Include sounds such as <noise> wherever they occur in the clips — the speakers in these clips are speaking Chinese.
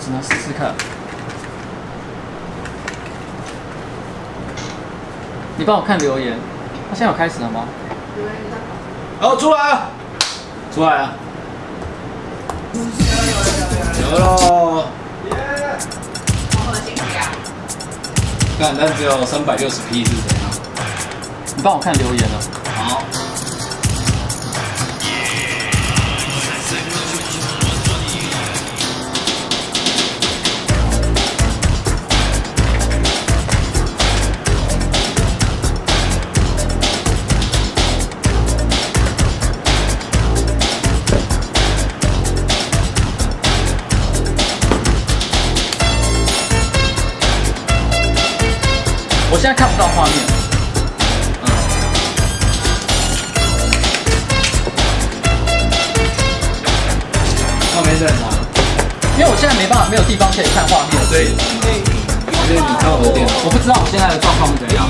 只能试试看。你帮我看留言，他现在有开始了吗？好，出来啊！出来啊！有喽！耶！好新奇啊！但但只有三百六十 P 是怎样？你帮我看留言了。好。我现在看不到画面。嗯。画面在哪？因为我现在没办法，没有地方可以看画面，所以，所以你看我的电脑，我不知道我现在的状况是怎样。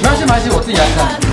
没关系，没关系，我自己来看。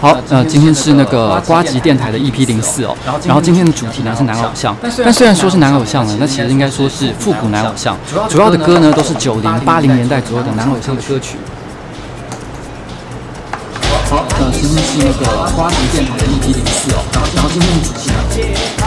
好，好，呃，今天是那个瓜吉电台的 EP 零四哦，然后今天的主题呢是男偶像，但虽然说是男偶像呢，那其实应该说是复古男偶像，主要的歌呢都是九零八零年代左右的男偶像的歌曲。好，呃，今天是那个瓜吉电台的 EP 零四哦，然后今天的主题呢。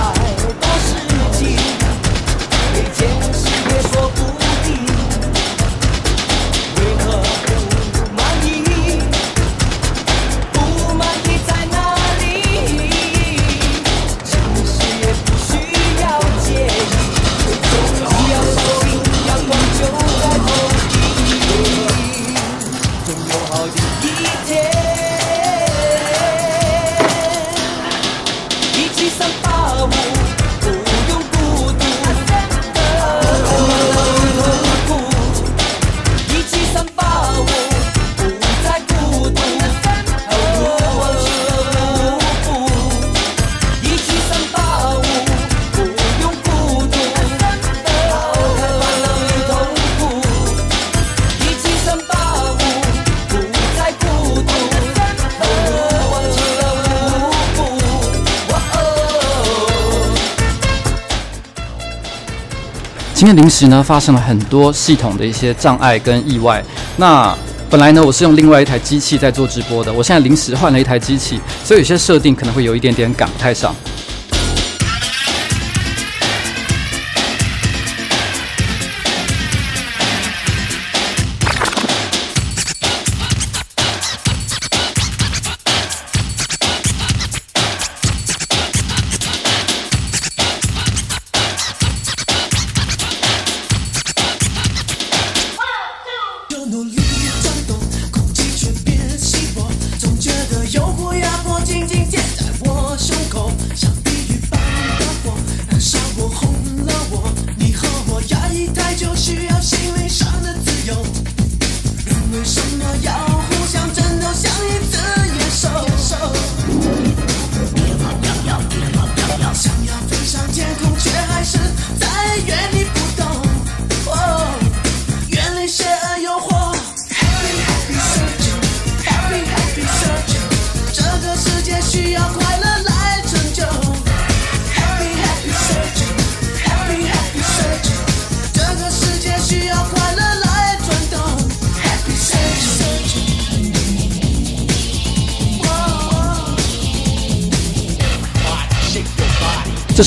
临时呢发生了很多系统的一些障碍跟意外。那本来呢我是用另外一台机器在做直播的，我现在临时换了一台机器，所以有些设定可能会有一点点赶不太上。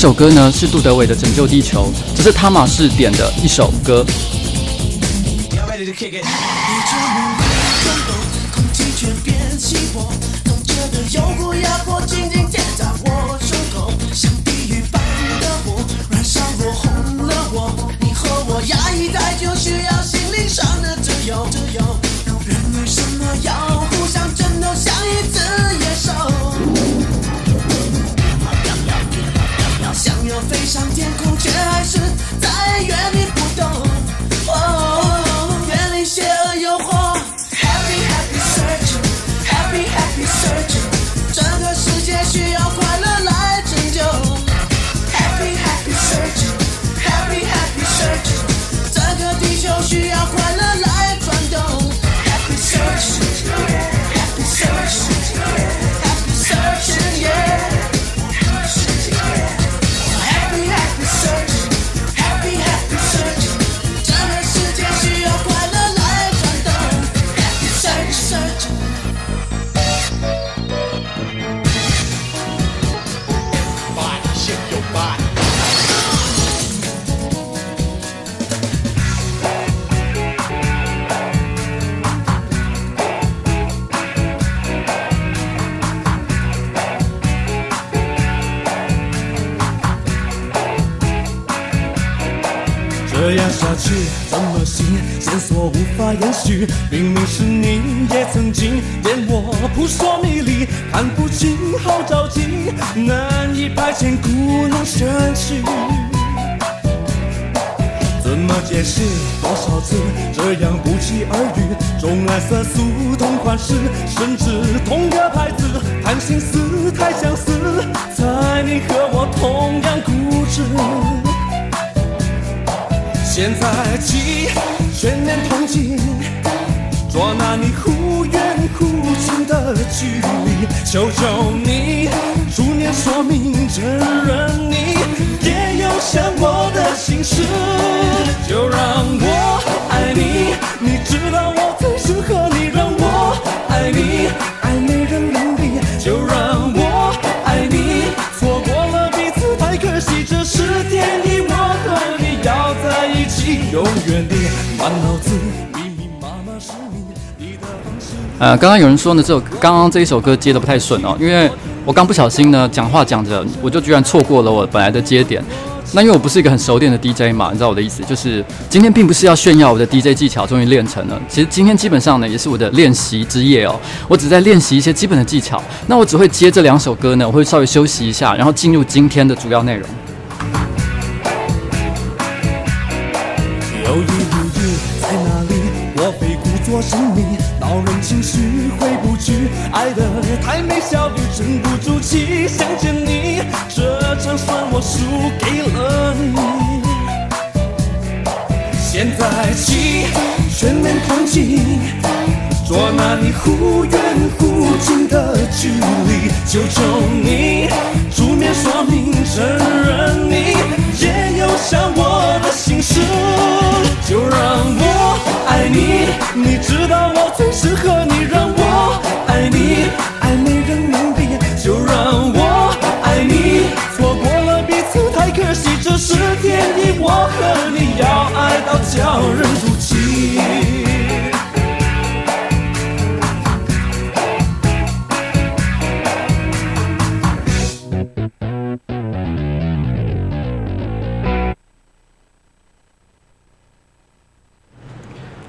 首歌呢是杜德伟的《拯救地球》，这是汤马士点的一首歌。是，甚至同个牌子，谈心思太相似，猜你和我同样固执。现在起，全面同进，捉拿你忽远忽近的距离。求求你，书面说明，承认你也有想我的心事。就让我爱，你呃，刚刚有人说呢，这首刚刚这一首歌接得不太顺哦，因为我刚不小心呢讲话讲着，我就居然错过了我本来的接点。那因为我不是一个很熟练的 DJ 嘛，你知道我的意思，就是今天并不是要炫耀我的 DJ 技巧终于练成了，其实今天基本上呢也是我的练习之夜哦，我只在练习一些基本的技巧。那我只会接这两首歌呢，我会稍微休息一下，然后进入今天的主要内容。犹豫不豫在哪里？我非故作神秘，恼人情绪回不去，爱得太美效率沉不住气，想见你，这场算我输给了你。现在起，全面同进，捉拿你忽远忽近的距离，求求你，出面说明，承认你想我的心事。就让我爱你，你知道我最适合你，让我爱你，爱没人能比。就让我爱你，错过了彼此太可惜，这是天意，我和你要爱到叫人哭泣。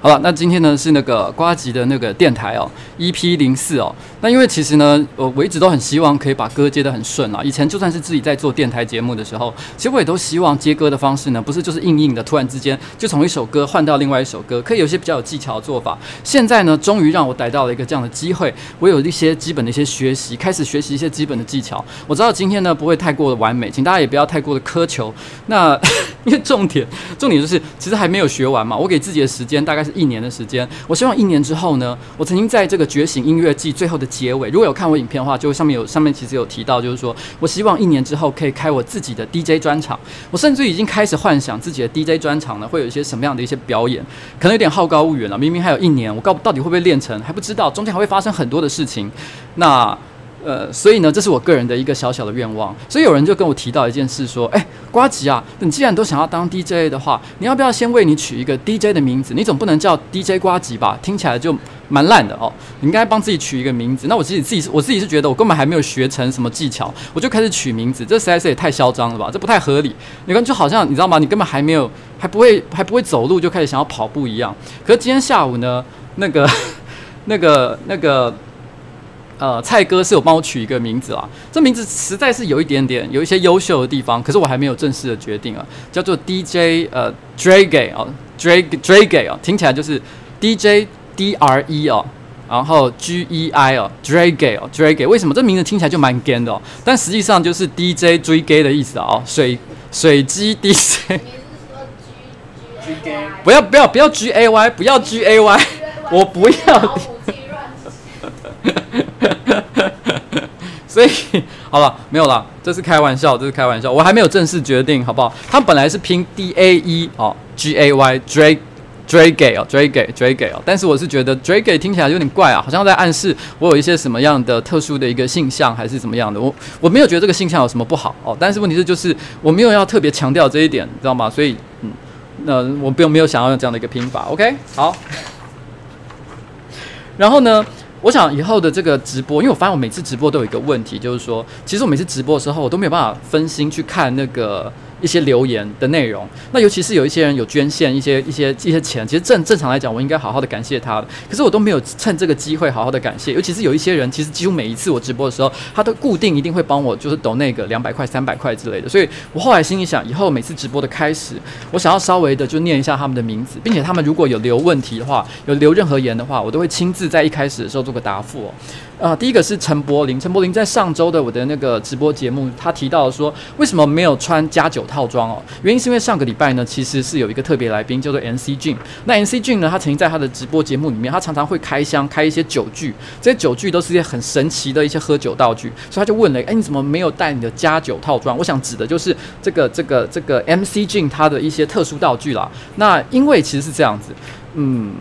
好了，那今天呢是那个瓜吉的那个电台哦，EP 零四哦。那因为其实呢，我我一直都很希望可以把歌接得很顺啊。以前就算是自己在做电台节目的时候，其实我也都希望接歌的方式呢，不是就是硬硬的，突然之间就从一首歌换到另外一首歌，可以有些比较有技巧的做法。现在呢，终于让我逮到了一个这样的机会，我有一些基本的一些学习，开始学习一些基本的技巧。我知道今天呢不会太过的完美，请大家也不要太过的苛求。那因为重点重点就是，其实还没有学完嘛，我给自己的时间大概是。一年的时间，我希望一年之后呢，我曾经在这个《觉醒音乐季》最后的结尾，如果有看我影片的话，就上面有上面其实有提到，就是说我希望一年之后可以开我自己的 DJ 专场。我甚至已经开始幻想自己的 DJ 专场呢，会有一些什么样的一些表演，可能有点好高骛远了。明明还有一年，我告到底会不会练成还不知道，中间还会发生很多的事情。那。呃，所以呢，这是我个人的一个小小的愿望。所以有人就跟我提到一件事，说：“哎，瓜吉啊，你既然都想要当 DJ 的话，你要不要先为你取一个 DJ 的名字？你总不能叫 DJ 瓜吉吧？听起来就蛮烂的哦。你应该帮自己取一个名字。那我自己自己我自己是觉得我根本还没有学成什么技巧，我就开始取名字，这实在是也太嚣张了吧？这不太合理。你看，就好像你知道吗？你根本还没有还不会还不会走路，就开始想要跑步一样。可是今天下午呢，那个那个 <laughs> 那个。呃，蔡哥是有帮我取一个名字啊，这名字实在是有一点点有一些优秀的地方，可是我还没有正式的决定啊，叫做 DJ 呃 Drege 啊，Drege Drege 啊，听起来就是 DJ D R E 哦，然后 G E I 哦 Drage 哦 Drage，为什么？这名字听起来就蛮 gay 的哦？但实际上就是 DJ 追 gay 的意思啊，水水机 DJ，不要不要不要 G A Y，不要 G A Y，我不要。<laughs> 所以 <laughs> 好了，没有了，这是开玩笑，这是开玩笑，我还没有正式决定，好不好？他本来是拼 D A E 哦，G A Y，Drake Drake 哦，Drake Drake 哦，但是我是觉得 Drake 听起来有点怪啊，好像在暗示我有一些什么样的特殊的一个性向，还是怎么样的？我我没有觉得这个性向有什么不好哦，但是问题是就是我没有要特别强调这一点，你知道吗？所以嗯，那我并没有想要用这样的一个拼法，OK？好，然后呢？我想以后的这个直播，因为我发现我每次直播都有一个问题，就是说，其实我每次直播的时候，我都没有办法分心去看那个一些留言的内容。那尤其是有一些人有捐献一些一些一些钱，其实正正常来讲，我应该好好的感谢他的。可是我都没有趁这个机会好好的感谢。尤其是有一些人，其实几乎每一次我直播的时候，他都固定一定会帮我，就是抖那个两百块、三百块之类的。所以我后来心里想，以后每次直播的开始，我想要稍微的就念一下他们的名字，并且他们如果有留问题的话，有留任何言的话，我都会亲自在一开始的时候做个答复哦。啊、第一个是陈柏霖，陈柏霖在上周的我的那个直播节目，他提到说，为什么没有穿加九套装哦？原因是因为上个礼拜呢，其实是有一个特别来宾叫做 MC Jin。那 MC Jin 呢，他曾经在他的直播节目里面，他常常会开箱开一些酒具，这些酒具都是一些很神奇的一些喝酒道具，所以他就问了，哎，你怎么没有带你的加酒套装？我想指的就是这个这个这个 MC Jin 他的一些特殊道具啦。那因为其实是这样子，嗯。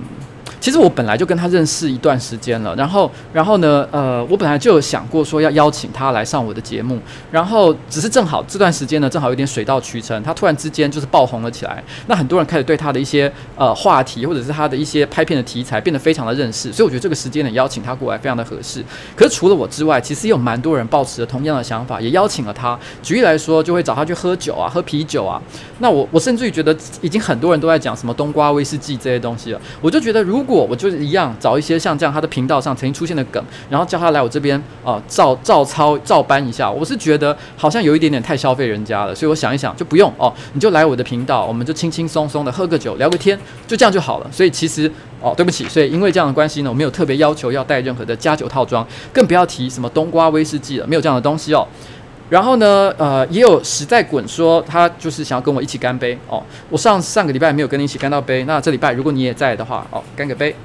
其实我本来就跟他认识一段时间了，然后，然后呢，呃，我本来就有想过说要邀请他来上我的节目，然后只是正好这段时间呢，正好有点水到渠成，他突然之间就是爆红了起来，那很多人开始对他的一些呃话题或者是他的一些拍片的题材变得非常的认识，所以我觉得这个时间点邀请他过来非常的合适。可是除了我之外，其实也有蛮多人抱持着同样的想法，也邀请了他。举例来说，就会找他去喝酒啊，喝啤酒啊。那我我甚至于觉得已经很多人都在讲什么冬瓜威士忌这些东西了，我就觉得如果我我就是一样找一些像这样他的频道上曾经出现的梗，然后叫他来我这边啊、照照抄照搬一下。我是觉得好像有一点点太消费人家了，所以我想一想就不用哦，你就来我的频道，我们就轻轻松松的喝个酒聊个天，就这样就好了。所以其实哦对不起，所以因为这样的关系呢，我没有特别要求要带任何的加酒套装，更不要提什么冬瓜威士忌了，没有这样的东西哦。然后呢，呃，也有实在滚说他就是想要跟我一起干杯哦。我上上个礼拜没有跟你一起干到杯，那这礼拜如果你也在的话，哦，干个杯。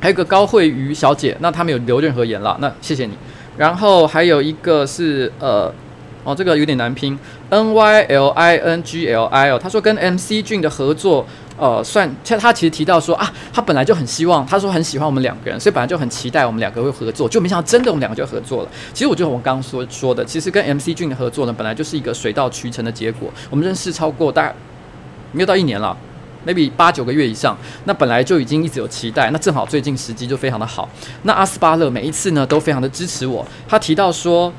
还有个高慧瑜小姐，那她没有留任何言了，那谢谢你。然后还有一个是呃，哦，这个有点难拼，N Y L I N G L I 哦，他说跟 MC 俊的合作。呃，算，他他其实提到说啊，他本来就很希望，他说很喜欢我们两个人，所以本来就很期待我们两个会合作，就没想到真的我们两个就合作了。其实我觉得我刚刚说说的，其实跟 MC 俊的合作呢，本来就是一个水到渠成的结果。我们认识超过大概没有到一年了，maybe 八九个月以上，那本来就已经一直有期待，那正好最近时机就非常的好。那阿斯巴勒每一次呢都非常的支持我，他提到说。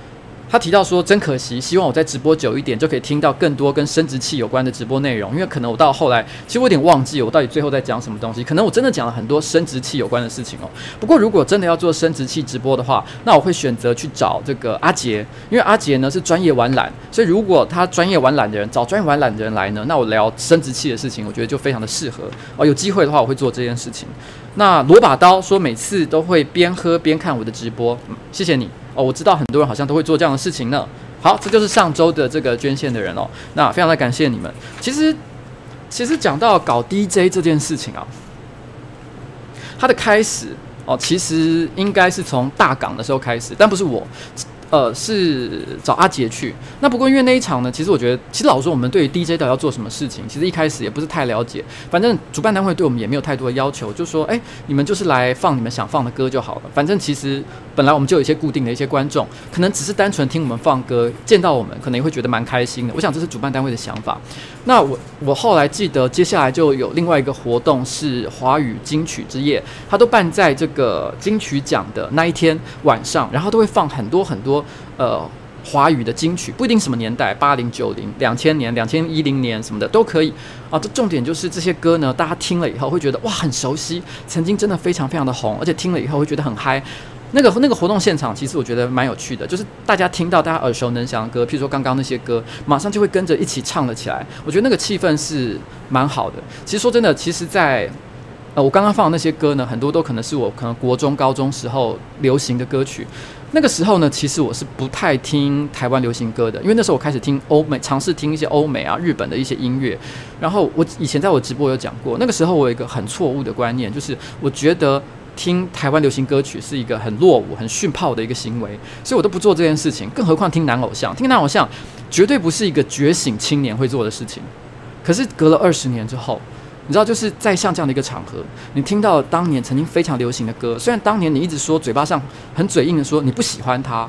他提到说：“真可惜，希望我在直播久一点，就可以听到更多跟生殖器有关的直播内容。因为可能我到后来，其实我有点忘记我到底最后在讲什么东西。可能我真的讲了很多生殖器有关的事情哦。不过如果真的要做生殖器直播的话，那我会选择去找这个阿杰，因为阿杰呢是专业玩懒，所以如果他专业玩懒的人找专业玩懒的人来呢，那我聊生殖器的事情，我觉得就非常的适合哦。有机会的话，我会做这件事情。那罗把刀说每次都会边喝边看我的直播，谢谢你。”哦，我知道很多人好像都会做这样的事情呢。好，这就是上周的这个捐献的人哦。那非常的感谢你们。其实，其实讲到搞 DJ 这件事情啊，它的开始哦，其实应该是从大港的时候开始，但不是我。呃，是找阿杰去。那不过因为那一场呢，其实我觉得，其实老实说，我们对于 DJ 到底要做什么事情，其实一开始也不是太了解。反正主办单位对我们也没有太多的要求，就说，哎，你们就是来放你们想放的歌就好了。反正其实本来我们就有一些固定的一些观众，可能只是单纯听我们放歌，见到我们可能也会觉得蛮开心的。我想这是主办单位的想法。那我我后来记得，接下来就有另外一个活动是华语金曲之夜，它都办在这个金曲奖的那一天晚上，然后都会放很多很多呃华语的金曲，不一定什么年代，八零九零、两千年、两千一零年什么的都可以啊。这重点就是这些歌呢，大家听了以后会觉得哇很熟悉，曾经真的非常非常的红，而且听了以后会觉得很嗨。那个那个活动现场，其实我觉得蛮有趣的，就是大家听到大家耳熟能详的歌，譬如说刚刚那些歌，马上就会跟着一起唱了起来。我觉得那个气氛是蛮好的。其实说真的，其实在呃我刚刚放的那些歌呢，很多都可能是我可能国中、高中时候流行的歌曲。那个时候呢，其实我是不太听台湾流行歌的，因为那时候我开始听欧美，尝试听一些欧美啊、日本的一些音乐。然后我以前在我直播有讲过，那个时候我有一个很错误的观念，就是我觉得。听台湾流行歌曲是一个很落伍、很逊炮的一个行为，所以我都不做这件事情。更何况听男偶像，听男偶像绝对不是一个觉醒青年会做的事情。可是隔了二十年之后，你知道，就是在像这样的一个场合，你听到当年曾经非常流行的歌，虽然当年你一直说嘴巴上很嘴硬的说你不喜欢它，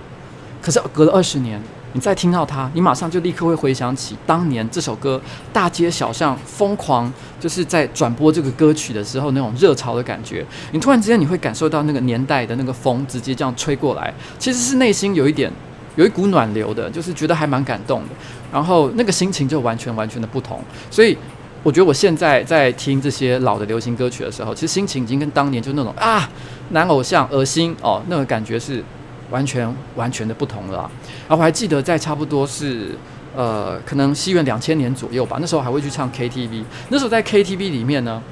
可是隔了二十年。你再听到它，你马上就立刻会回想起当年这首歌大街小巷疯狂，就是在转播这个歌曲的时候那种热潮的感觉。你突然之间你会感受到那个年代的那个风直接这样吹过来，其实是内心有一点有一股暖流的，就是觉得还蛮感动的。然后那个心情就完全完全的不同。所以我觉得我现在在听这些老的流行歌曲的时候，其实心情已经跟当年就那种啊男偶像恶心哦那个感觉是完全完全的不同了。然后我还记得在差不多是呃可能西元两千年左右吧，那时候还会去唱 KTV。那时候在 KTV 里面呢。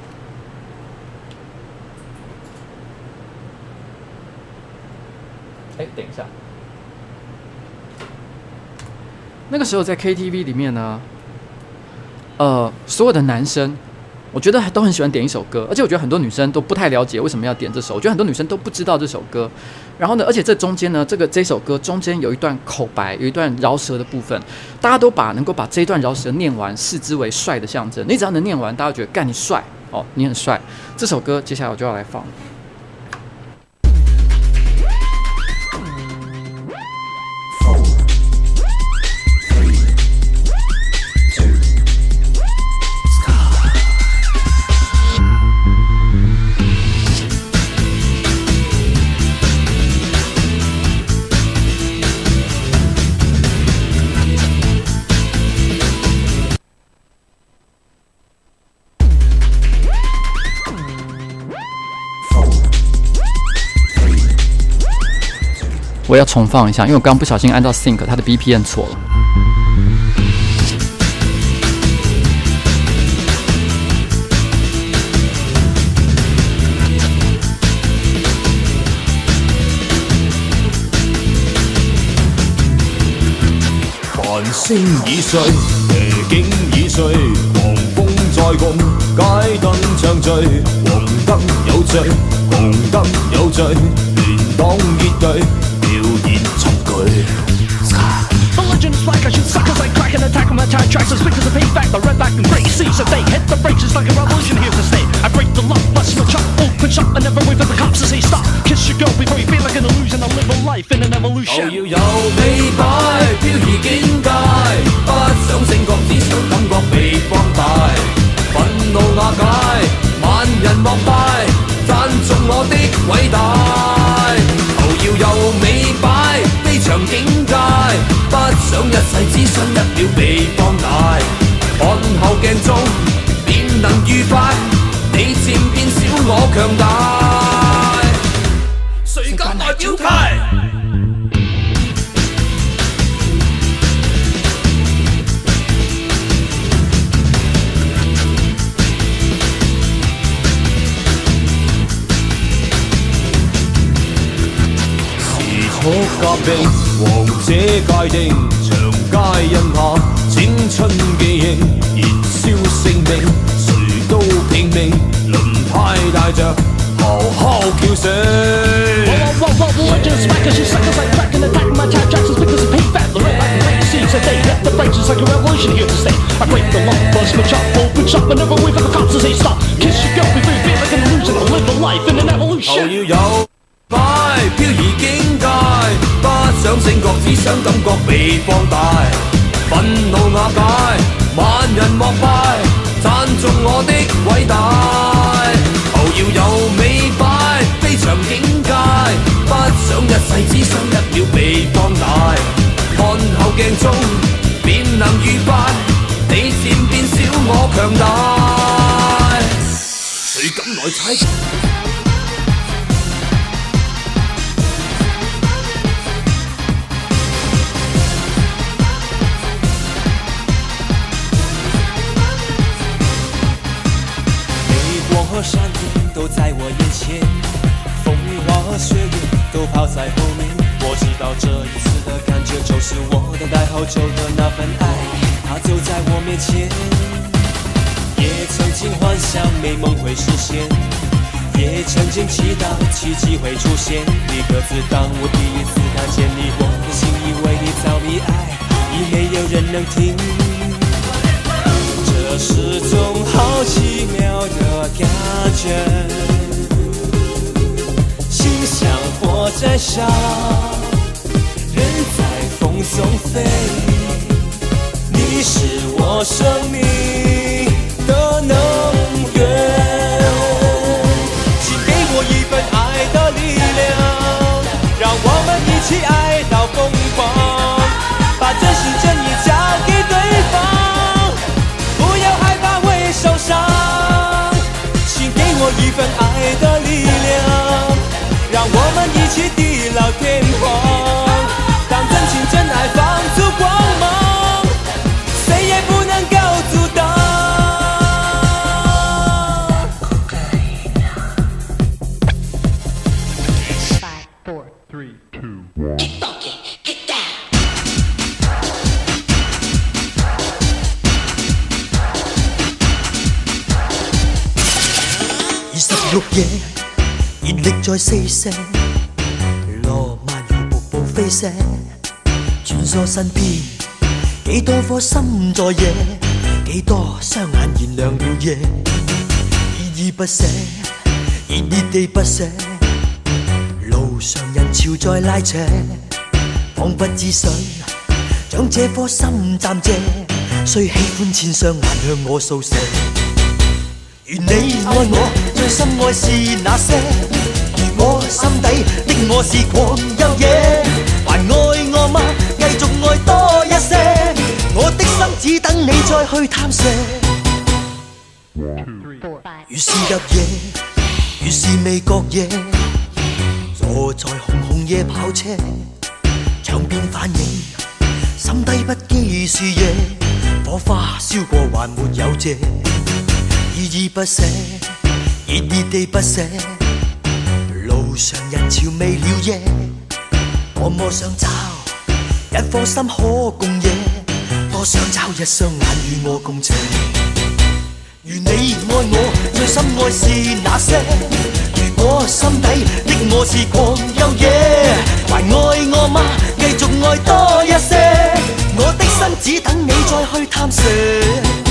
哎，等一下。那个时候在 KTV 里面呢，呃，所有的男生，我觉得都很喜欢点一首歌，而且我觉得很多女生都不太了解为什么要点这首，我觉得很多女生都不知道这首歌。然后呢，而且这中间呢，这个这首歌中间有一段口白，有一段饶舌的部分，大家都把能够把这一段饶舌念完视之为帅的象征。你只要能念完，大家觉得干你帅哦，你很帅。这首歌接下来我就要来放。我要重放一下，因为我刚不小心按到 sync，它的 BPM 错了。繁星已碎，夜景已碎，狂风在共，街灯唱醉，黄灯有罪，红灯有醉，连党结队。头摇又尾摆，飘移境界，不想醒觉，只想感觉被放大。愤怒瓦解，万人膜拜，赞颂我的伟大。头摇又尾摆，飞翔境界，不想一世，只想一秒被放大。看后镜中，便能愉快，你渐变小，我强大。谁敢来表态？我革命，王者界定，长街人马，青春记忆，燃烧性命，谁都拼命，轮胎带着咆哮叫声。快飘移境界，不想醒觉，只想感觉被放大。愤怒瓦解，万人膜拜，赞颂我的伟大。头要有尾摆，非常境界，不想一世，只想一秒被放大。看后镜中，便能愉快，你渐变小，我强大。谁敢来踩？都抛在后面。我知道这一次的感觉就是我等待好久的那份爱，它就在我面前。也曾经幻想美梦会实现，也曾经期待奇迹会出现。一个字，当我第一次看见你，我的心以为你早已爱，已没有人能听。这是种好奇妙的感觉，笑，人在风中飞，你是我生命的能源，请给我一份爱的力量，让我们一起爱到疯热力在四射，罗曼如瀑布飞泻，穿梭身边，几多颗心在野，几多双眼燃亮了夜，依依不舍，热热地不舍，路上人潮在拉扯，彷不知谁将这颗心暂借，虽喜欢千双眼向我扫射。如你爱我，最深爱是那些。如果心底的我是狂又野，还爱我吗？继续爱多一些。我的心只等你再去探射。如是入夜，如是未觉夜，坐在红红夜跑车，场边反映，心底不羁是夜，火花烧过还没有谢。依依不舍，热热地不舍。路上人潮未了夜，多么想找一颗心可共夜，多想找一双眼与我共情。如你爱我，最深爱是那些。如果心底的我是狂又野，还爱我吗？继续爱多一些。我的心只等你再去探索。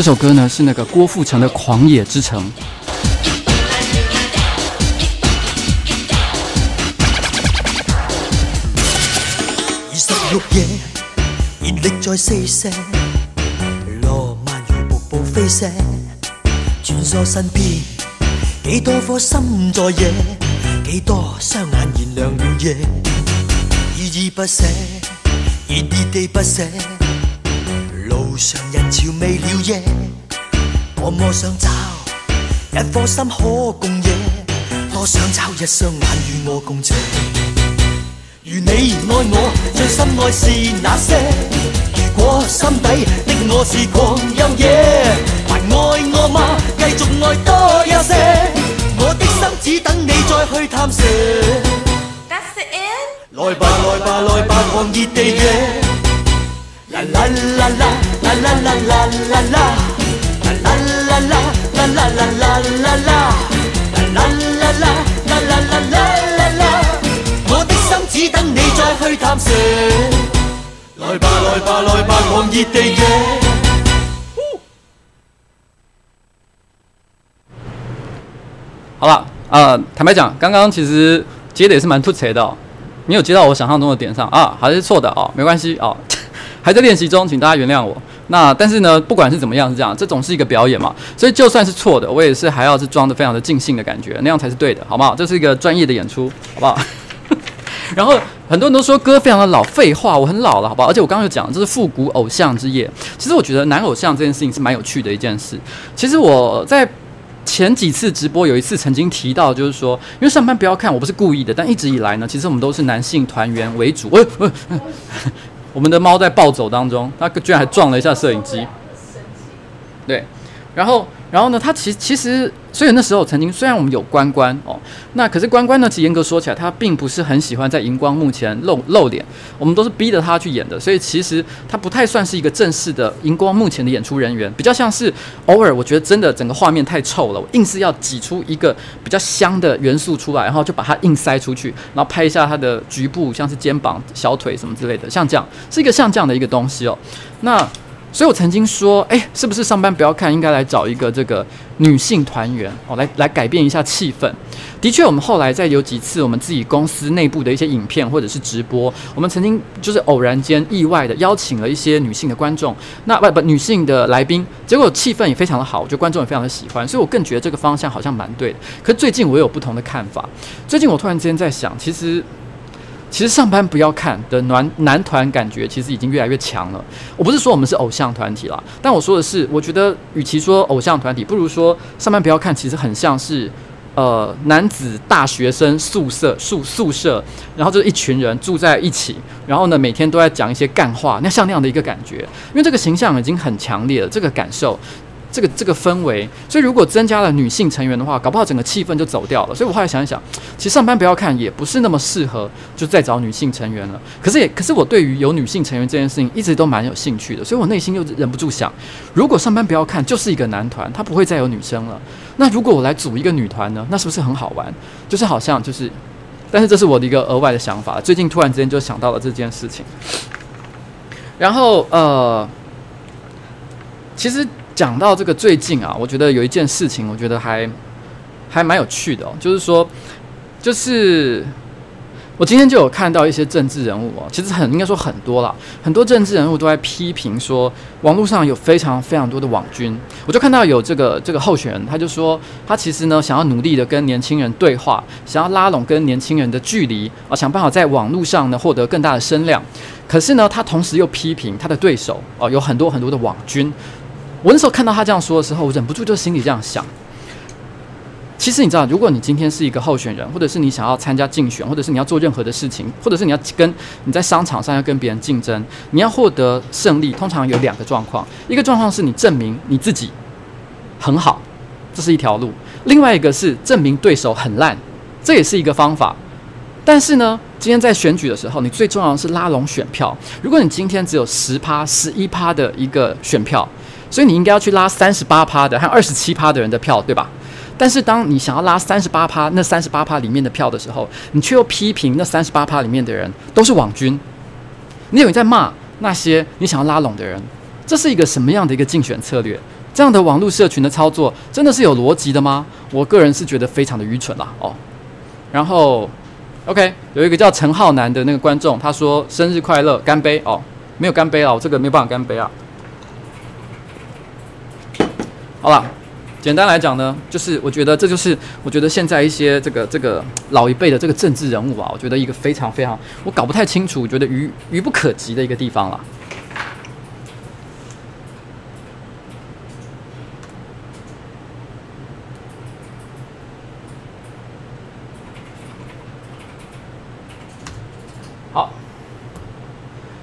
这首歌呢是那个郭富城的《狂野之城》。二十六夜，热力在四射，罗曼如瀑布飞泻，穿梭身边，几多颗心在野，几多双眼燃亮了夜，依依不舍，热热地不舍。路上人潮未了夜，多么想找一颗心可共夜，多想找一双眼与我共情。如你爱我，最深爱是那些。如果心底的我是狂又野，还爱我吗？继续爱多一些。我的心只等你再去探索。That's the end? 来吧来吧来吧，狂热地野。啦啦啦啦。啦啦啦啦啦啦，啦啦啦啦啦啦啦啦啦啦啦啦啦啦啦啦啦，我的心只等你再去探索。来吧来吧来吧，狂热地野。好了，呃，坦白讲，刚刚其实接的也是蛮突切的哦，没有接到我想象中的点上啊，还是错的哦，没关系哦，还在练习中，请大家原谅我。那但是呢，不管是怎么样是这样，这总是一个表演嘛，所以就算是错的，我也是还要是装得非常的尽兴的感觉，那样才是对的，好不好？这是一个专业的演出，好不好？<laughs> 然后很多人都说歌非常的老，废话，我很老了，好不好？而且我刚刚就讲，这是复古偶像之夜。其实我觉得男偶像这件事情是蛮有趣的一件事。其实我在前几次直播有一次曾经提到，就是说，因为上班不要看，我不是故意的，但一直以来呢，其实我们都是男性团员为主。<laughs> 我们的猫在暴走当中，它居然还撞了一下摄影机。对，然后，然后呢，它其其实，所以那时候曾经，虽然我们有关关哦，那可是关关呢，其实严格说起来，他并不是很喜欢在荧光幕前露露脸，我们都是逼着他去演的，所以其实他不太算是一个正式的荧光幕前的演出人员，比较像是偶尔，我觉得真的整个画面太臭了，我硬是要挤出一个比较香的元素出来，然后就把它硬塞出去，然后拍一下他的局部，像是肩膀、小腿什么之类的，像这样，是一个像这样的一个东西哦，那。所以我曾经说，哎，是不是上班不要看，应该来找一个这个女性团员哦，来来改变一下气氛。的确，我们后来在有几次我们自己公司内部的一些影片或者是直播，我们曾经就是偶然间意外的邀请了一些女性的观众，那不不女性的来宾，结果气氛也非常的好，我觉得观众也非常的喜欢，所以我更觉得这个方向好像蛮对的。可是最近我有不同的看法，最近我突然之间在想，其实。其实上班不要看的男男团感觉其实已经越来越强了。我不是说我们是偶像团体啦，但我说的是，我觉得与其说偶像团体，不如说上班不要看，其实很像是呃男子大学生宿舍宿宿舍，然后就是一群人住在一起，然后呢每天都在讲一些干话，那像那样的一个感觉，因为这个形象已经很强烈了，这个感受。这个这个氛围。所以如果增加了女性成员的话，搞不好整个气氛就走掉了。所以我后来想一想，其实上班不要看也不是那么适合，就再找女性成员了。可是也可是我对于有女性成员这件事情一直都蛮有兴趣的，所以我内心又忍不住想，如果上班不要看就是一个男团，他不会再有女生了。那如果我来组一个女团呢？那是不是很好玩？就是好像就是，但是这是我的一个额外的想法。最近突然之间就想到了这件事情。然后呃，其实讲到这个最近啊，我觉得有一件事情，我觉得还还蛮有趣的哦，就是说，就是。我今天就有看到一些政治人物哦，其实很应该说很多了，很多政治人物都在批评说，网络上有非常非常多的网军。我就看到有这个这个候选人，他就说他其实呢想要努力的跟年轻人对话，想要拉拢跟年轻人的距离啊，想办法在网络上呢获得更大的声量。可是呢，他同时又批评他的对手哦，有很多很多的网军。我那时候看到他这样说的时候，我忍不住就心里这样想。其实你知道，如果你今天是一个候选人，或者是你想要参加竞选，或者是你要做任何的事情，或者是你要跟你在商场上要跟别人竞争，你要获得胜利，通常有两个状况：一个状况是你证明你自己很好，这是一条路；另外一个是证明对手很烂，这也是一个方法。但是呢，今天在选举的时候，你最重要的是拉拢选票。如果你今天只有十趴、十一趴的一个选票，所以你应该要去拉三十八趴的和二十七趴的人的票，对吧？但是当你想要拉三十八趴，那三十八趴里面的票的时候，你却又批评那三十八趴里面的人都是网军，你有在骂那些你想要拉拢的人，这是一个什么样的一个竞选策略？这样的网络社群的操作真的是有逻辑的吗？我个人是觉得非常的愚蠢啦。哦。然后，OK，有一个叫陈浩南的那个观众，他说生日快乐，干杯哦，没有干杯啊，我这个没有办法干杯啊。好了。简单来讲呢，就是我觉得这就是我觉得现在一些这个这个老一辈的这个政治人物啊，我觉得一个非常非常我搞不太清楚，我觉得愚愚不可及的一个地方了。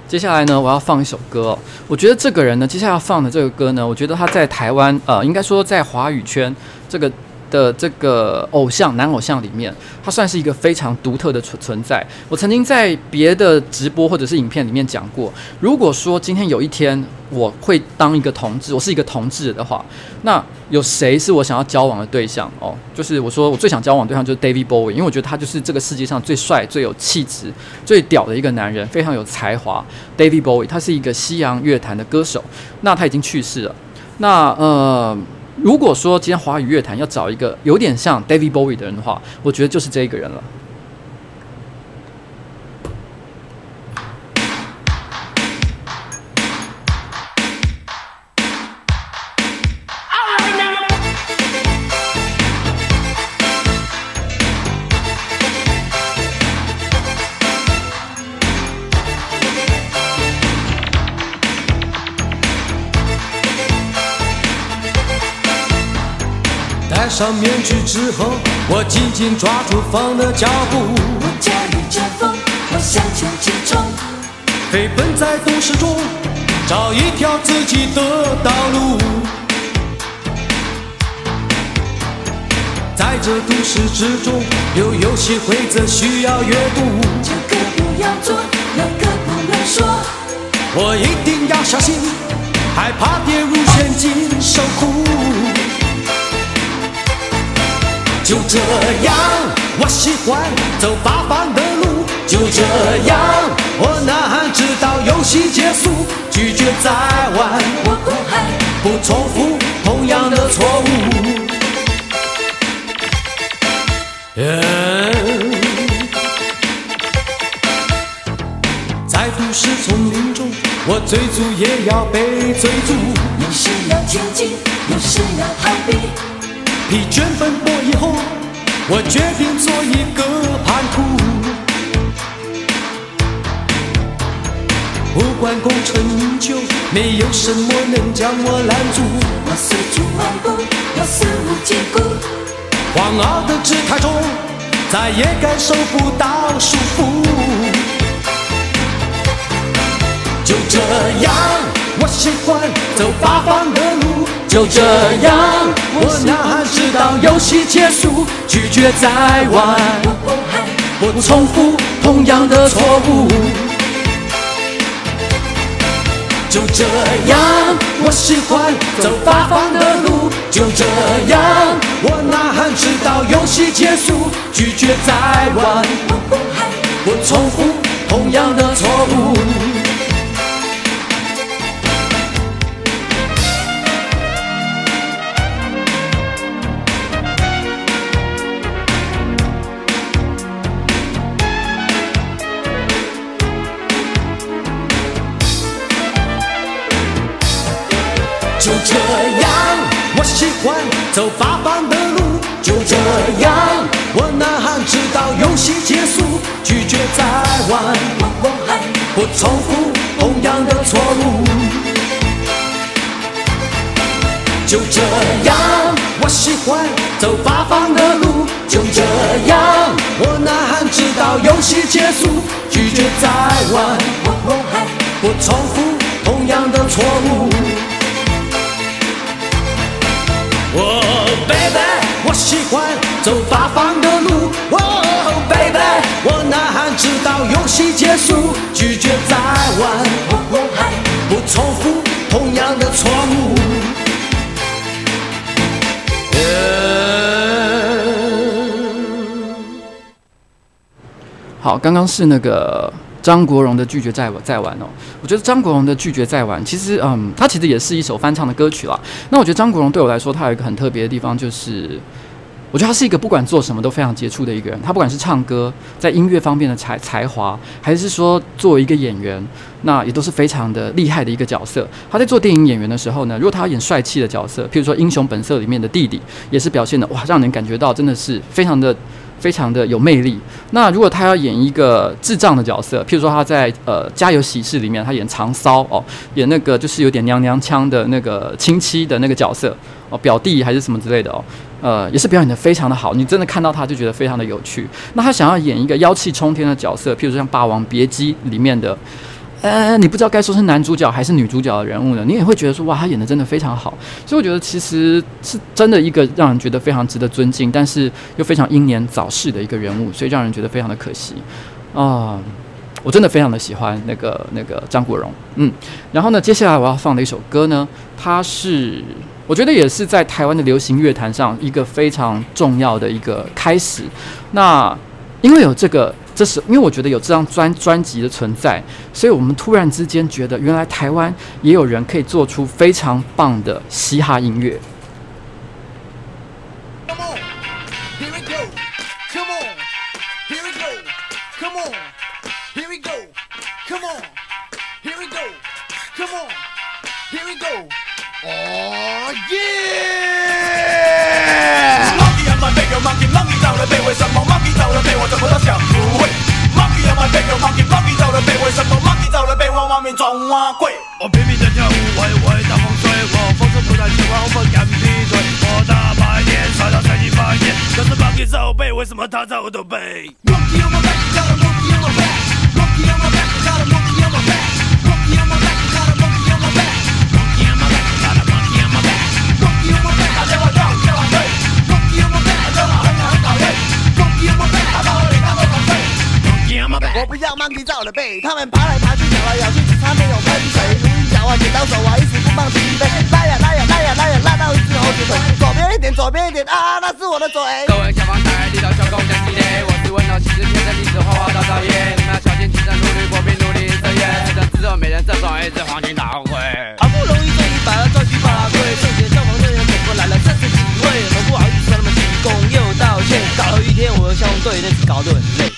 接下来呢，我要放一首歌。我觉得这个人呢，接下来要放的这个歌呢，我觉得他在台湾，呃，应该说在华语圈这个。的这个偶像男偶像里面，他算是一个非常独特的存存在。我曾经在别的直播或者是影片里面讲过，如果说今天有一天我会当一个同志，我是一个同志的话，那有谁是我想要交往的对象？哦，就是我说我最想交往对象就是 David Bowie，因为我觉得他就是这个世界上最帅、最有气质、最屌的一个男人，非常有才华。David Bowie，他是一个西洋乐坛的歌手，那他已经去世了。那呃。如果说今天华语乐坛要找一个有点像 David Bowie 的人的话，我觉得就是这一个人了。上面去之后，我紧紧抓住风的脚步。我驾驭着风，我向前直冲，飞奔在都市中，找一条自己的道路。在这都市之中，有游戏规则需要阅读。这个不要做，那个不能说。我一定要小心，害怕跌入陷阱受苦。就这样，我喜欢走八方的路。就这样，我呐喊直到游戏结束，拒绝再玩，我不爱，不重复同样的错误。在都市丛林中，我追逐也要被追逐。有时要前进，有时要逃避。疲倦奔波以后，我决定做一个叛徒。不管功成名就，没有什么能将我拦住。我四处漫步，我肆无忌顾。狂傲的姿态中，再也感受不到束缚。就这样。我喜欢走八方的路。就这样，我呐喊直到游戏结束，拒绝再玩，不重复同样的错误。就这样，我喜欢走八方的路。就这样，我呐喊直到游戏结束，拒绝再玩，不重复同样的错误。就这样，我喜欢走八方的路。就这样，我呐喊直到游戏结束，拒绝再玩，不重复同样的错误。就这样，我喜欢走八方的路。就这样，我呐喊直到游戏结束，拒绝再玩，不重复同样的错误。走八方的路。哦、，baby，我呐喊直到游戏结束，拒绝再玩，不重复同样的错误。好，刚刚是那个。张国荣的拒绝再再玩哦，我觉得张国荣的拒绝再玩，其实嗯，他其实也是一首翻唱的歌曲啦。那我觉得张国荣对我来说，他有一个很特别的地方，就是我觉得他是一个不管做什么都非常杰出的一个人。他不管是唱歌，在音乐方面的才才华，还是说作为一个演员，那也都是非常的厉害的一个角色。他在做电影演员的时候呢，如果他要演帅气的角色，譬如说《英雄本色》里面的弟弟，也是表现的哇，让人感觉到真的是非常的。非常的有魅力。那如果他要演一个智障的角色，譬如说他在呃《家有喜事》里面，他演长骚哦，演那个就是有点娘娘腔的那个亲戚的那个角色哦，表弟还是什么之类的哦，呃，也是表演得非常的好。你真的看到他就觉得非常的有趣。那他想要演一个妖气冲天的角色，譬如说像《霸王别姬》里面的。呃，你不知道该说是男主角还是女主角的人物呢？你也会觉得说，哇，他演得真的非常好。所以我觉得其实是真的一个让人觉得非常值得尊敬，但是又非常英年早逝的一个人物，所以让人觉得非常的可惜啊、我真的非常的喜欢那个那个张国荣，嗯。然后呢，接下来我要放的一首歌呢，它是我觉得也是在台湾的流行乐坛上一个非常重要的一个开始。那因为有这个。这是因为我觉得有这张专专辑的存在，所以我们突然之间觉得，原来台湾也有人可以做出非常棒的嘻哈音乐。我拼命的跳舞，我也会大风吹，我风声不断切换，我不敢闭嘴。我大白天晒到才一发现，可是 Monkey 在背，为什么他在我的背？我不要 Monkey 在我的背，他们爬来爬去，咬来咬去，只差没有喷水。如意脚啊，剪刀手啊，一直不放弃背，拉呀拉呀拉呀拉呀拉到一只猴子腿。左边一点，左边一点啊，那是我的嘴。各位小方台，地道小工讲系列，我是问道其实天生丽质花花大少爷，你们要小心谨慎，努力破冰，努力色业，等之后每人赠送一支黄金大会。好不容易赚一百，赚几百块，谢谢消防队员，总过来了三十几位，很不好意思他们鞠躬又道歉，搞了一天，我和消防队那次搞得很累。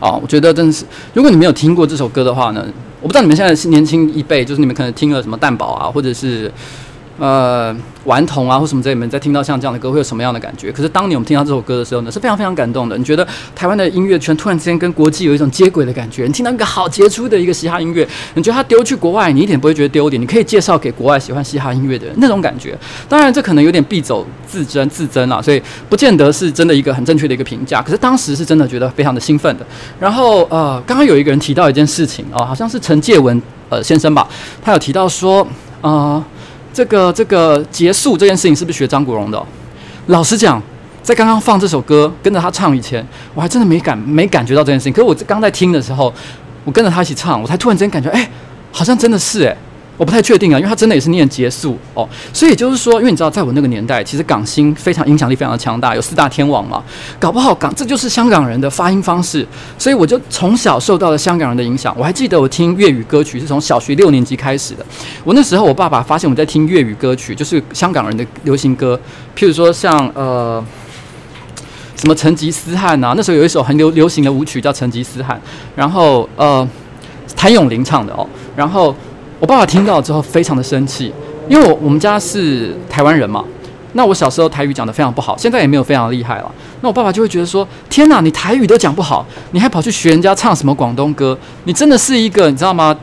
啊，我觉得真的是，如果你没有听过这首歌的话呢，我不知道你们现在是年轻一辈，就是你们可能听了什么蛋堡啊，或者是。呃，顽童啊，或什么之类，你们在听到像这样的歌会有什么样的感觉？可是当年我们听到这首歌的时候呢，是非常非常感动的。你觉得台湾的音乐圈突然之间跟国际有一种接轨的感觉？你听到一个好杰出的一个嘻哈音乐，你觉得他丢去国外，你一点不会觉得丢脸？你可以介绍给国外喜欢嘻哈音乐的人那种感觉。当然，这可能有点必走自珍自珍啊，所以不见得是真的一个很正确的一个评价。可是当时是真的觉得非常的兴奋的。然后呃，刚刚有一个人提到一件事情哦，好像是陈介文呃先生吧，他有提到说呃。这个这个结束这件事情是不是学张国荣的？老实讲，在刚刚放这首歌跟着他唱以前，我还真的没感没感觉到这件事情。可是我刚在听的时候，我跟着他一起唱，我才突然间感觉，哎，好像真的是哎。我不太确定啊，因为他真的也是念结束哦，所以就是说，因为你知道，在我那个年代，其实港星非常影响力非常的强大，有四大天王嘛，搞不好港这就是香港人的发音方式，所以我就从小受到了香港人的影响。我还记得我听粤语歌曲是从小学六年级开始的，我那时候我爸爸发现我在听粤语歌曲，就是香港人的流行歌，譬如说像呃什么成吉思汗啊，那时候有一首很流流行的舞曲叫成吉思汗，然后呃谭咏麟唱的哦，然后。我爸爸听到之后非常的生气，因为我我们家是台湾人嘛，那我小时候台语讲得非常不好，现在也没有非常厉害了。那我爸爸就会觉得说：天哪，你台语都讲不好，你还跑去学人家唱什么广东歌？你真的是一个你知道吗？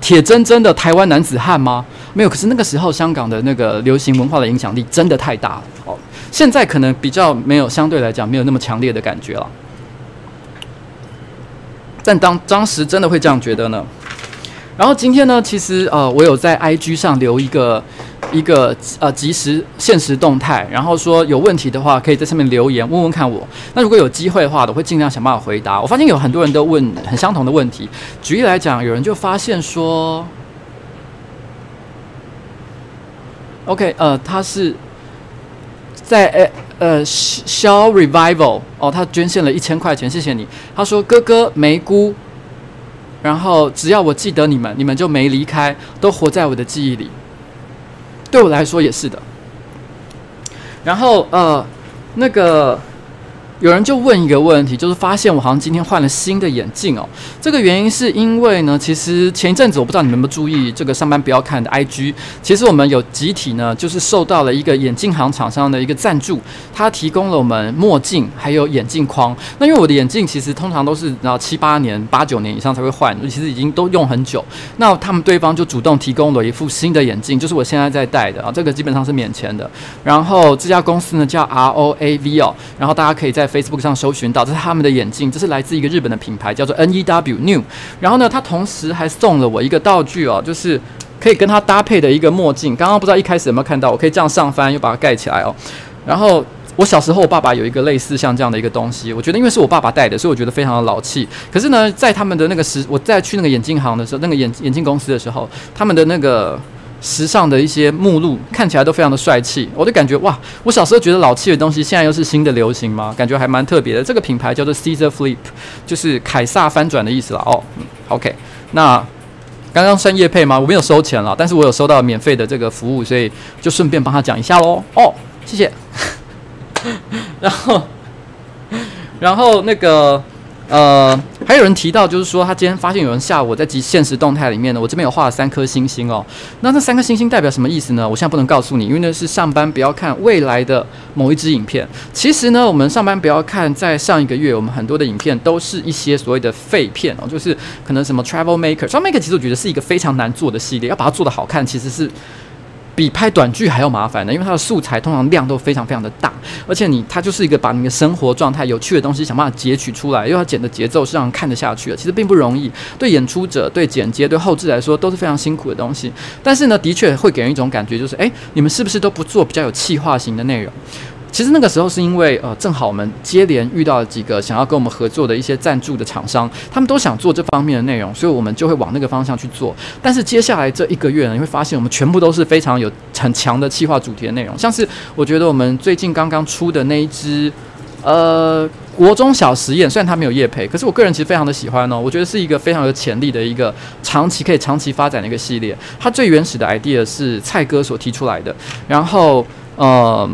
铁铮铮的台湾男子汉吗？没有，可是那个时候香港的那个流行文化的影响力真的太大了哦。现在可能比较没有，相对来讲没有那么强烈的感觉了。但当当时真的会这样觉得呢？然后今天呢，其实呃，我有在 IG 上留一个一个呃即时限时动态，然后说有问题的话可以在上面留言问问看我。那如果有机会的话，我会尽量想办法回答。我发现有很多人都问很相同的问题。举例来讲，有人就发现说，OK，呃，他是在呃呃 Shaw Revival 哦，他捐献了一千块钱，谢谢你。他说哥哥梅姑。然后只要我记得你们，你们就没离开，都活在我的记忆里。对我来说也是的。然后呃，那个。有人就问一个问题，就是发现我好像今天换了新的眼镜哦。这个原因是因为呢，其实前一阵子我不知道你们有没有注意这个上班不要看的 IG，其实我们有集体呢，就是受到了一个眼镜行厂商的一个赞助，他提供了我们墨镜还有眼镜框。那因为我的眼镜其实通常都是然后七八年、八九年以上才会换，其实已经都用很久。那他们对方就主动提供了一副新的眼镜，就是我现在在戴的啊，这个基本上是免钱的。然后这家公司呢叫 ROAV 哦，然后大家可以在 Facebook 上搜寻到，这是他们的眼镜，这是来自一个日本的品牌，叫做 NEW New。然后呢，他同时还送了我一个道具哦，就是可以跟它搭配的一个墨镜。刚刚不知道一开始有没有看到，我可以这样上翻，又把它盖起来哦。然后我小时候，我爸爸有一个类似像这样的一个东西，我觉得因为是我爸爸戴的，所以我觉得非常的老气。可是呢，在他们的那个时，我在去那个眼镜行的时候，那个眼眼镜公司的时候，他们的那个。时尚的一些目录看起来都非常的帅气，我就感觉哇，我小时候觉得老气的东西，现在又是新的流行吗？感觉还蛮特别的。这个品牌叫做 Caesar Flip，就是凯撒翻转的意思啦。哦，OK，那刚刚算业配吗？我没有收钱了，但是我有收到免费的这个服务，所以就顺便帮他讲一下喽。哦，谢谢。<laughs> 然后，然后那个。呃，还有人提到，就是说他今天发现有人下午在即现实动态里面呢，我这边有画了三颗星星哦。那这三颗星星代表什么意思呢？我现在不能告诉你，因为那是上班不要看未来的某一支影片。其实呢，我们上班不要看，在上一个月我们很多的影片都是一些所谓的废片哦，就是可能什么 Travel Maker，Travel Maker 其实我觉得是一个非常难做的系列，要把它做得好看，其实是比拍短剧还要麻烦的，因为它的素材通常量都非常非常的大，而且你它就是一个把你的生活状态、有趣的东西想办法截取出来，又要剪的节奏是让人看得下去的，其实并不容易。对演出者、对剪接、对后置来说都是非常辛苦的东西。但是呢，的确会给人一种感觉，就是哎，你们是不是都不做比较有气化型的内容？其实那个时候是因为呃，正好我们接连遇到了几个想要跟我们合作的一些赞助的厂商，他们都想做这方面的内容，所以我们就会往那个方向去做。但是接下来这一个月呢，你会发现我们全部都是非常有很强的企划主题的内容，像是我觉得我们最近刚刚出的那一支呃国中小实验，虽然它没有业配，可是我个人其实非常的喜欢哦，我觉得是一个非常有潜力的一个长期可以长期发展的一个系列。它最原始的 idea 是蔡哥所提出来的，然后嗯。呃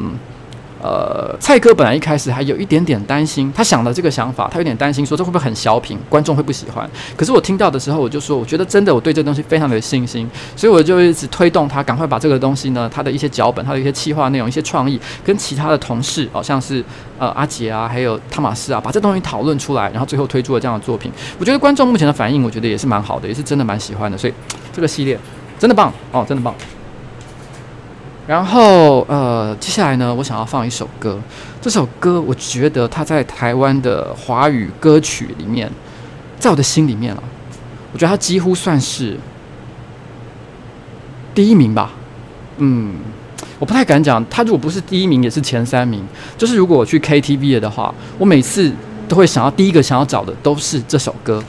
呃，蔡哥本来一开始还有一点点担心，他想的这个想法，他有点担心说这会不会很小品，观众会不喜欢。可是我听到的时候，我就说，我觉得真的，我对这东西非常的有信心，所以我就一直推动他，赶快把这个东西呢，他的一些脚本，他的一些企划内容，一些创意，跟其他的同事，好、像是呃阿杰啊，还有汤马斯啊，把这东西讨论出来，然后最后推出了这样的作品。我觉得观众目前的反应，我觉得也是蛮好的，也是真的蛮喜欢的，所以这个系列真的棒哦，真的棒。然后，呃，接下来呢，我想要放一首歌。这首歌，我觉得它在台湾的华语歌曲里面，在我的心里面啊，我觉得它几乎算是第一名吧。嗯，我不太敢讲，它如果不是第一名，也是前三名。就是如果我去 KTV 的话，我每次都会想要第一个想要找的都是这首歌。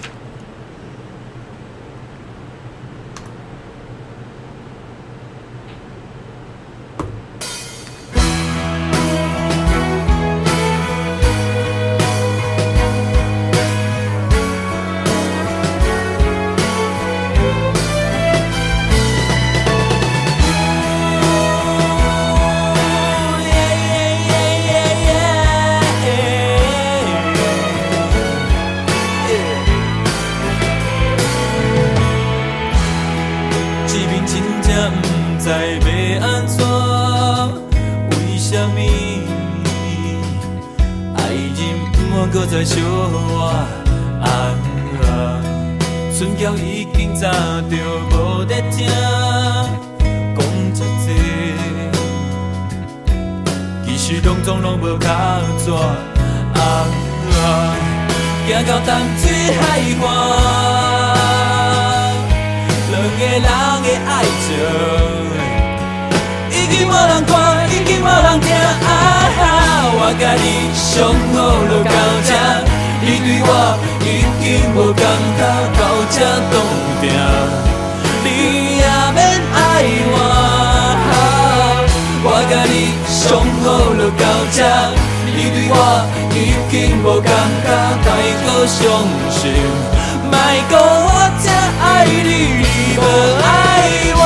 人的爱情。已经无人看，已经无人听，啊哈！我甲你相好就到这，你对我已经无感觉，到这冻定，你也免爱我。我甲你相好就到这，你对我已经无感觉，太过伤心，莫讲。你们爱我？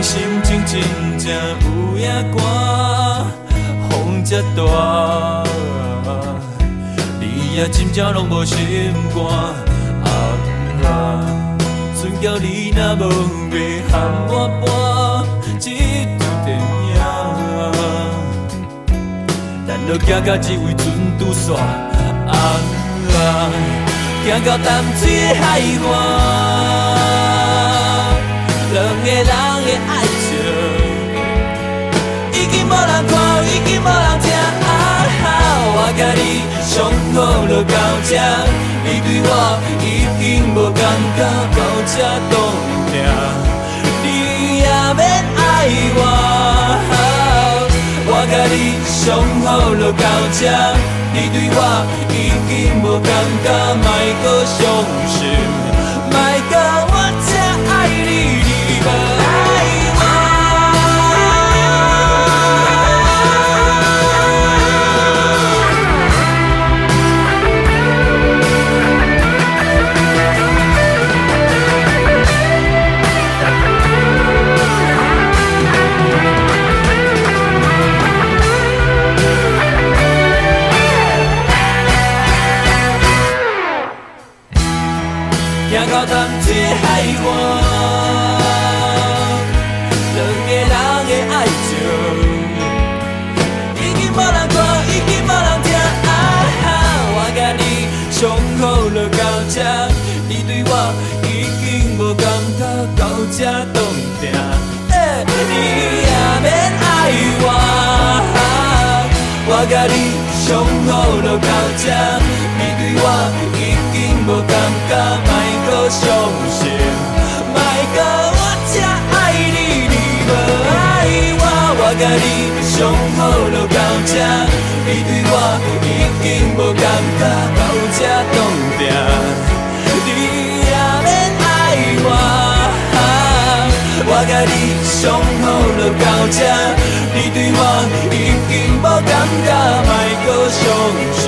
心情真正有，风，你也真正拢无心肝。甲你若无要喊我播这场电影，咱要行到即位船拄煞，啊！行到淡水的海岸，两个人的爱情已经无人看，已经无人听，啊哈！我甲你。上好就到这，你对我已经无感觉，到这冻定，你也免爱我。我甲你上好就到这，你对我已经无感觉，莫阁伤心。才当定，下辈子也免爱我。我甲你上好就到这，你对我已经无感觉，莫阁伤心，莫阁我这爱你，你不爱我，我甲你上好就到这，你对我已经无感觉，到这冻定。你上好就到这，你对我已经无感觉，莫阁伤心，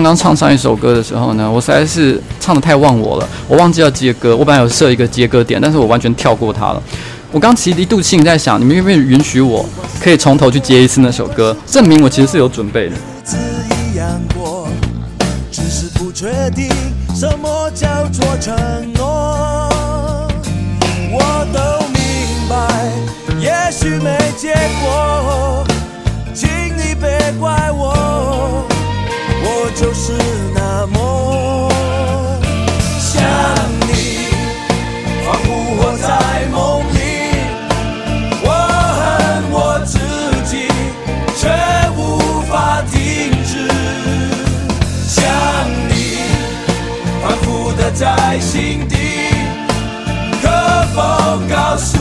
刚刚唱上一首歌的时候呢，我实在是唱得太忘我了，我忘记要接歌。我本来有设一个接歌点，但是我完全跳过它了。我刚其实一度心里在想，你们愿不愿意允许我可以从头去接一次那首歌，证明我其实是有准备的。只是不确定什么叫做承诺，我都明白，也许没结果，请你别怪我。我就是那么想你，仿佛活在梦里。我恨我自己，却无法停止想你，反复的在心底。可否告诉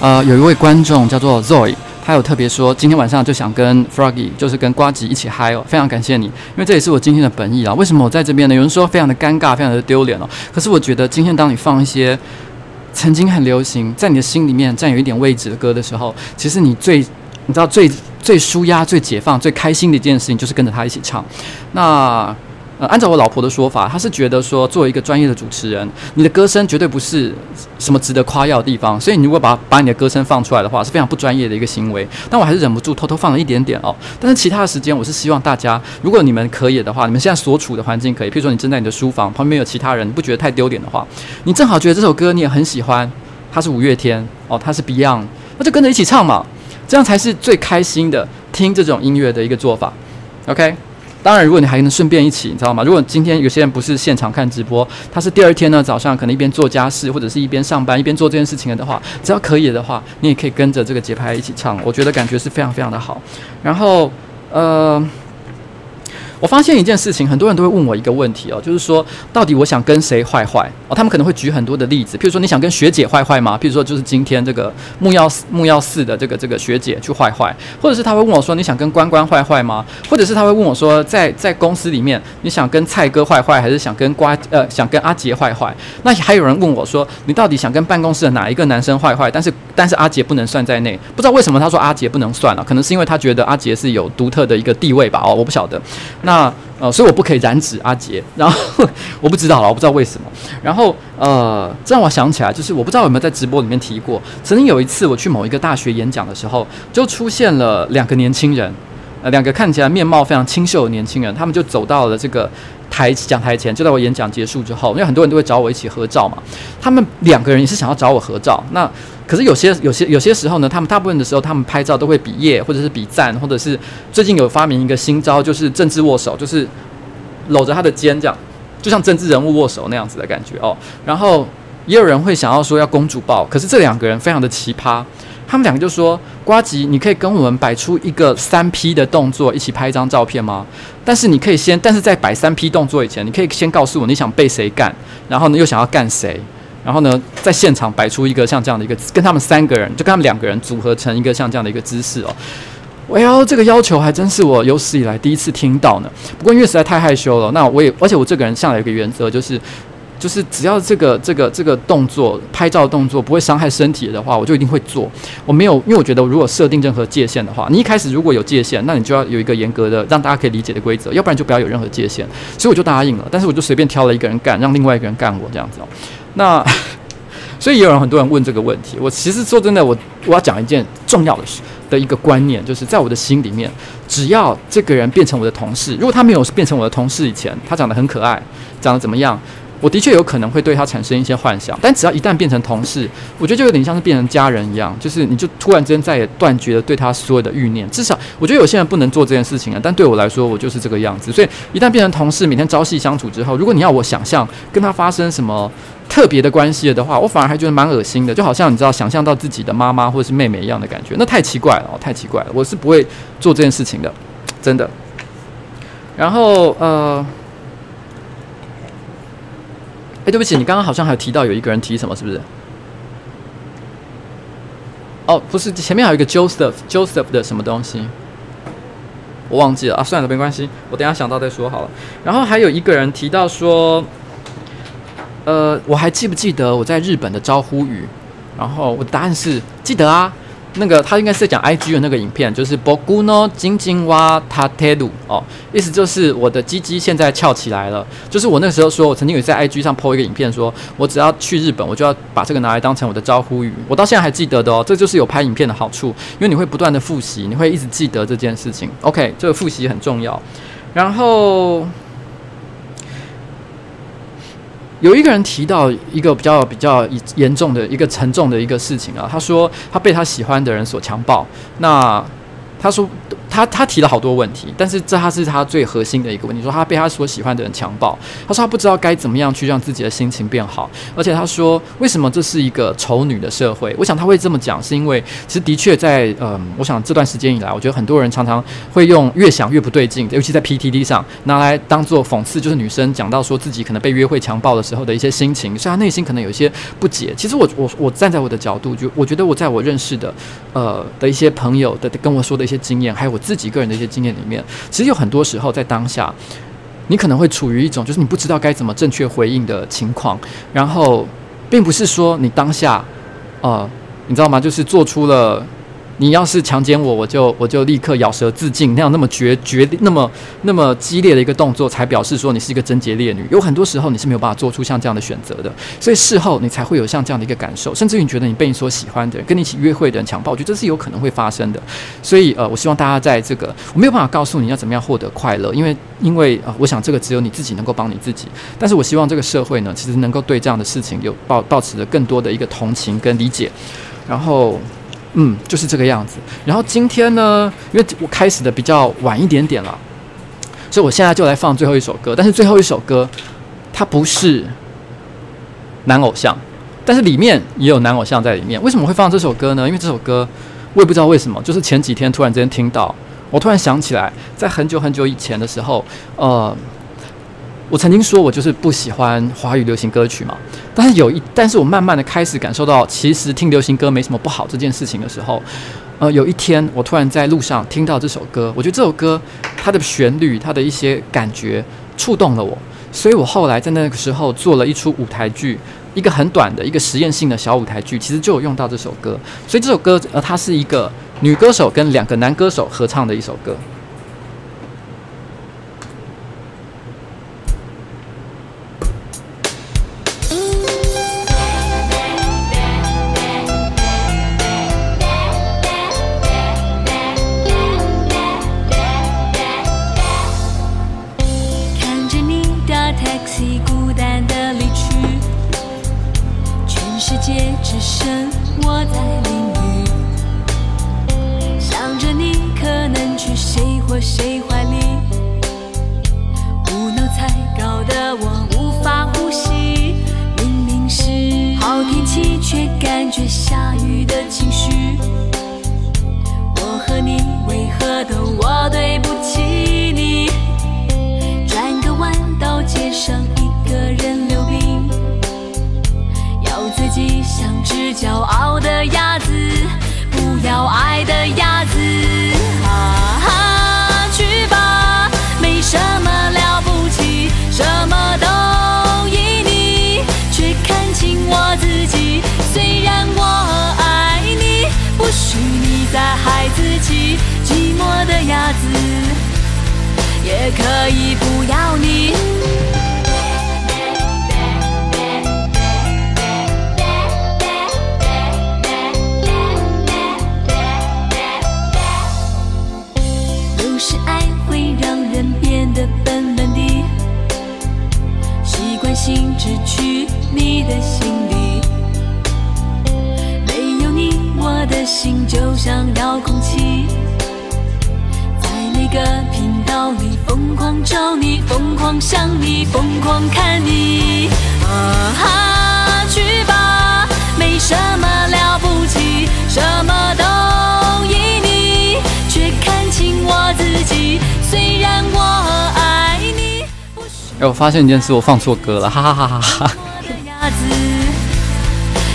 呃，有一位观众叫做 Zoe，他有特别说今天晚上就想跟 Froggy，就是跟呱吉一起嗨哦，非常感谢你，因为这也是我今天的本意啊。为什么我在这边呢？有人说非常的尴尬，非常的丢脸哦。可是我觉得今天当你放一些曾经很流行，在你的心里面占有一点位置的歌的时候，其实你最你知道最最舒压、最解放、最开心的一件事情，就是跟着他一起唱。那。呃，按照我老婆的说法，她是觉得说，作为一个专业的主持人，你的歌声绝对不是什么值得夸耀的地方。所以，你如果把把你的歌声放出来的话，是非常不专业的一个行为。但我还是忍不住偷偷放了一点点哦。但是其他的时间，我是希望大家，如果你们可以的话，你们现在所处的环境可以，譬如说你正在你的书房旁边有其他人，你不觉得太丢脸的话，你正好觉得这首歌你也很喜欢，它是五月天哦，它是 Beyond，那就跟着一起唱嘛，这样才是最开心的听这种音乐的一个做法。OK。当然，如果你还能顺便一起，你知道吗？如果今天有些人不是现场看直播，他是第二天呢早上可能一边做家事或者是一边上班一边做这件事情的话，只要可以的话，你也可以跟着这个节拍一起唱，我觉得感觉是非常非常的好。然后，呃。我发现一件事情，很多人都会问我一个问题哦，就是说，到底我想跟谁坏坏哦？他们可能会举很多的例子，譬如说，你想跟学姐坏坏吗？譬如说，就是今天这个木曜木曜四的这个这个学姐去坏坏，或者是他会问我说，你想跟关关坏坏吗？或者是他会问我说，在在公司里面，你想跟蔡哥坏坏，还是想跟瓜呃想跟阿杰坏坏？那还有人问我说，你到底想跟办公室的哪一个男生坏坏？但是但是阿杰不能算在内，不知道为什么他说阿杰不能算了，可能是因为他觉得阿杰是有独特的一个地位吧？哦，我不晓得。那那呃，所以我不可以染指阿杰，然后我不知道了，我不知道为什么。然后呃，这让我想起来，就是我不知道有没有在直播里面提过，曾经有一次我去某一个大学演讲的时候，就出现了两个年轻人，呃，两个看起来面貌非常清秀的年轻人，他们就走到了这个台讲台前，就在我演讲结束之后，因为很多人都会找我一起合照嘛，他们两个人也是想要找我合照，那。可是有些有些有些时候呢，他们大部分的时候，他们拍照都会比耶，或者是比赞，或者是最近有发明一个新招，就是政治握手，就是搂着他的肩这样，就像政治人物握手那样子的感觉哦。然后也有人会想要说要公主抱，可是这两个人非常的奇葩，他们两个就说：瓜吉，你可以跟我们摆出一个三 P 的动作，一起拍一张照片吗？但是你可以先，但是在摆三 P 动作以前，你可以先告诉我你想被谁干，然后呢又想要干谁。然后呢，在现场摆出一个像这样的一个，跟他们三个人，就跟他们两个人组合成一个像这样的一个姿势哦。哎呦，这个要求还真是我有史以来第一次听到呢。不过因为实在太害羞了，那我也，而且我这个人向来有个原则，就是就是只要这个这个这个动作拍照动作不会伤害身体的话，我就一定会做。我没有，因为我觉得如果设定任何界限的话，你一开始如果有界限，那你就要有一个严格的让大家可以理解的规则，要不然就不要有任何界限。所以我就答应了，但是我就随便挑了一个人干，让另外一个人干我这样子哦。那，<laughs> 所以也有人很多人问这个问题。我其实说真的，我我要讲一件重要的事的一个观念，就是在我的心里面，只要这个人变成我的同事，如果他没有变成我的同事以前，他长得很可爱，长得怎么样？我的确有可能会对他产生一些幻想，但只要一旦变成同事，我觉得就有点像是变成家人一样，就是你就突然之间再也断绝了对他所有的欲念。至少我觉得有些人不能做这件事情啊，但对我来说，我就是这个样子。所以一旦变成同事，每天朝夕相处之后，如果你要我想象跟他发生什么特别的关系了的话，我反而还觉得蛮恶心的，就好像你知道想象到自己的妈妈或者是妹妹一样的感觉，那太奇怪了，太奇怪了，我是不会做这件事情的，真的。然后呃。哎，对不起，你刚刚好像还有提到有一个人提什么，是不是？哦，不是，前面还有一个 Joseph，Joseph 的什么东西，我忘记了啊。算了，没关系，我等下想到再说好了。然后还有一个人提到说，呃，我还记不记得我在日本的招呼语？然后我的答案是记得啊。那个他应该是在讲 IG 的那个影片，就是 Boku no Jinjin wa Tateru 哦，意思就是我的鸡鸡现在翘起来了。就是我那个时候说，我曾经有在 IG 上 po 一个影片说，说我只要去日本，我就要把这个拿来当成我的招呼语。我到现在还记得的哦，这就是有拍影片的好处，因为你会不断的复习，你会一直记得这件事情。OK，这个复习很重要。然后。有一个人提到一个比较比较严重的一个沉重的一个事情啊，他说他被他喜欢的人所强暴。那他说他他提了好多问题，但是这他是他最核心的一个问题，说他被他所喜欢的人强暴，他说他不知道该怎么样去让自己的心情变好，而且他说为什么这是一个丑女的社会？我想他会这么讲，是因为其实的确在嗯、我想这段时间以来，我觉得很多人常常会用越想越不对劲，尤其在 PTT 上拿来当做讽刺，就是女生讲到说自己可能被约会强暴的时候的一些心情，所以他内心可能有一些不解。其实我我我站在我的角度，就我觉得我在我认识的呃的一些朋友的跟我说的一些经验，还有我。自己个人的一些经验里面，其实有很多时候在当下，你可能会处于一种就是你不知道该怎么正确回应的情况，然后并不是说你当下，啊，你知道吗？就是做出了。你要是强奸我，我就我就立刻咬舌自尽，那样那么决绝那么那么激烈的一个动作，才表示说你是一个贞洁烈女。有很多时候你是没有办法做出像这样的选择的，所以事后你才会有像这样的一个感受，甚至于你觉得你被你所喜欢的人、跟你一起约会的人强暴，我觉得这是有可能会发生的。所以呃，我希望大家在这个我没有办法告诉你要怎么样获得快乐，因为因为呃，我想这个只有你自己能够帮你自己。但是我希望这个社会呢，其实能够对这样的事情有抱抱持着更多的一个同情跟理解，然后。嗯，就是这个样子。然后今天呢，因为我开始的比较晚一点点了，所以我现在就来放最后一首歌。但是最后一首歌，它不是男偶像，但是里面也有男偶像在里面。为什么会放这首歌呢？因为这首歌我也不知道为什么，就是前几天突然之间听到，我突然想起来，在很久很久以前的时候，呃。我曾经说，我就是不喜欢华语流行歌曲嘛。但是有一，但是我慢慢的开始感受到，其实听流行歌没什么不好这件事情的时候，呃，有一天我突然在路上听到这首歌，我觉得这首歌它的旋律，它的一些感觉触动了我，所以我后来在那个时候做了一出舞台剧，一个很短的一个实验性的小舞台剧，其实就有用到这首歌。所以这首歌，呃，它是一个女歌手跟两个男歌手合唱的一首歌。寂寞的鸭子也可以不要你。有时爱会让人变得笨笨的，习惯性只去你的心的心就像遥控器，在每个频道里。疯狂找你，疯狂想你，疯狂看你。啊哈，去吧，没什么了不起，什么都依你，却看清我自己。虽然我爱你。哎，我发现一件事，我放错歌了，哈哈哈哈哈哈。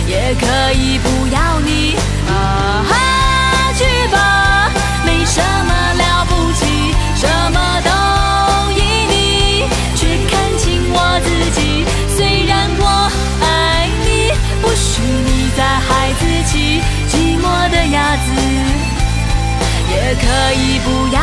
也可以不不要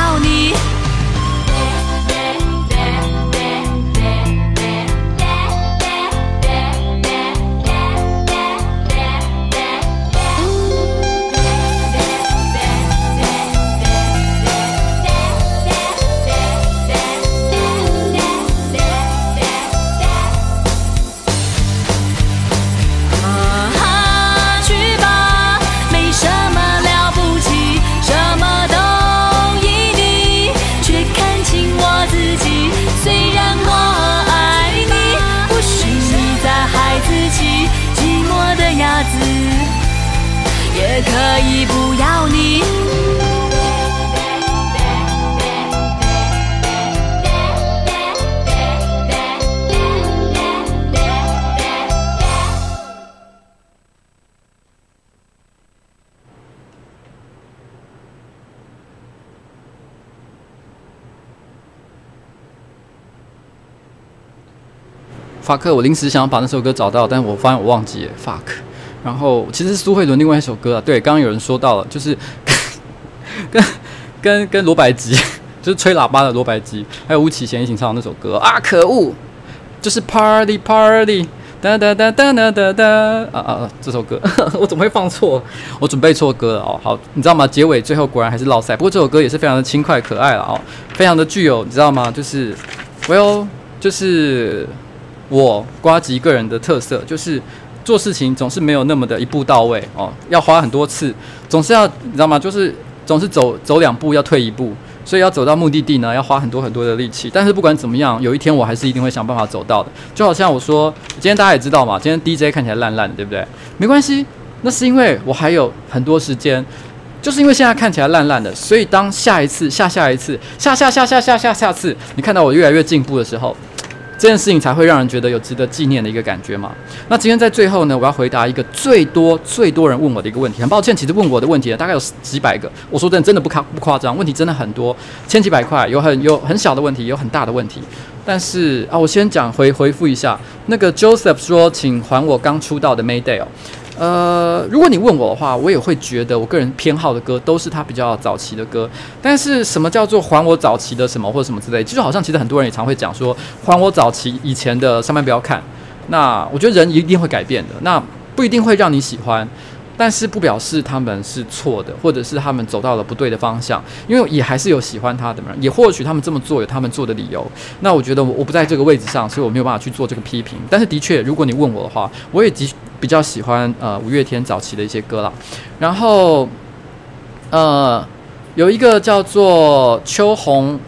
法克，我临时想要把那首歌找到，但是我发现我忘记了 fuck。然后其实是苏慧伦另外一首歌啊，对，刚刚有人说到了，就是 <laughs> 跟跟跟罗百吉，就是吹喇叭的罗百吉，还有吴启贤一起唱的那首歌啊，可恶，就是 party party。哒哒哒哒哒哒啊啊！这首歌 <laughs> 我怎么会放错？我准备错歌了哦。好，你知道吗？结尾最后果然还是落赛。不过这首歌也是非常的轻快可爱了哦，非常的具有你知道吗？就是，Well，就是我呱吉个人的特色，就是做事情总是没有那么的一步到位哦，要花很多次，总是要你知道吗？就是总是走走两步要退一步。所以要走到目的地呢，要花很多很多的力气。但是不管怎么样，有一天我还是一定会想办法走到的。就好像我说，今天大家也知道嘛，今天 DJ 看起来烂烂，对不对？没关系，那是因为我还有很多时间。就是因为现在看起来烂烂的，所以当下一次、下下一次、下下下下下下下次，你看到我越来越进步的时候。这件事情才会让人觉得有值得纪念的一个感觉嘛。那今天在最后呢，我要回答一个最多最多人问我的一个问题。很抱歉，其实问我的问题呢，大概有几百个。我说真的，真的不夸不夸张，问题真的很多，千几百块，有很有 <laughs> 很小的问题，有很大的问题。但是啊，我先讲回回复一下，那个 Joseph 说，请还我刚出道的 Mayday 哦。呃，如果你问我的话，我也会觉得我个人偏好的歌都是他比较早期的歌。但是什么叫做还我早期的什么或者什么之类，就好像其实很多人也常会讲说还我早期以前的上班不要看。那我觉得人一定会改变的，那不一定会让你喜欢，但是不表示他们是错的，或者是他们走到了不对的方向，因为也还是有喜欢他的人，也或许他们这么做有他们做的理由。那我觉得我我不在这个位置上，所以我没有办法去做这个批评。但是的确，如果你问我的话，我也的。比较喜欢呃五月天早期的一些歌啦，然后呃有一个叫做秋红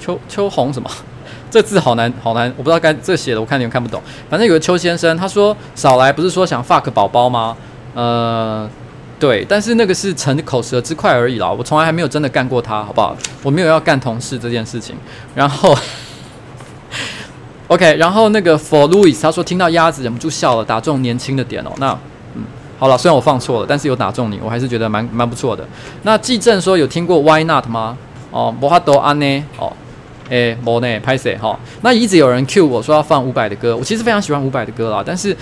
秋秋红什么，<laughs> 这字好难好难，我不知道该这写的我看你们看不懂。反正有个邱先生他说少来不是说想 fuck 宝宝吗？呃对，但是那个是逞口舌之快而已啦，我从来还没有真的干过他，好不好？我没有要干同事这件事情，然后。<laughs> OK，然后那个 For Louis 他说听到鸭子忍不住笑了，打中年轻的点哦。那嗯，好了，虽然我放错了，但是有打中你，我还是觉得蛮蛮不错的。那季正说有听过 Why Not 吗？哦，摩哈多安呢？哦，诶，摩内拍谁哈？那一直有人 cue 我说要放伍佰的歌，我其实非常喜欢伍佰的歌啦，但是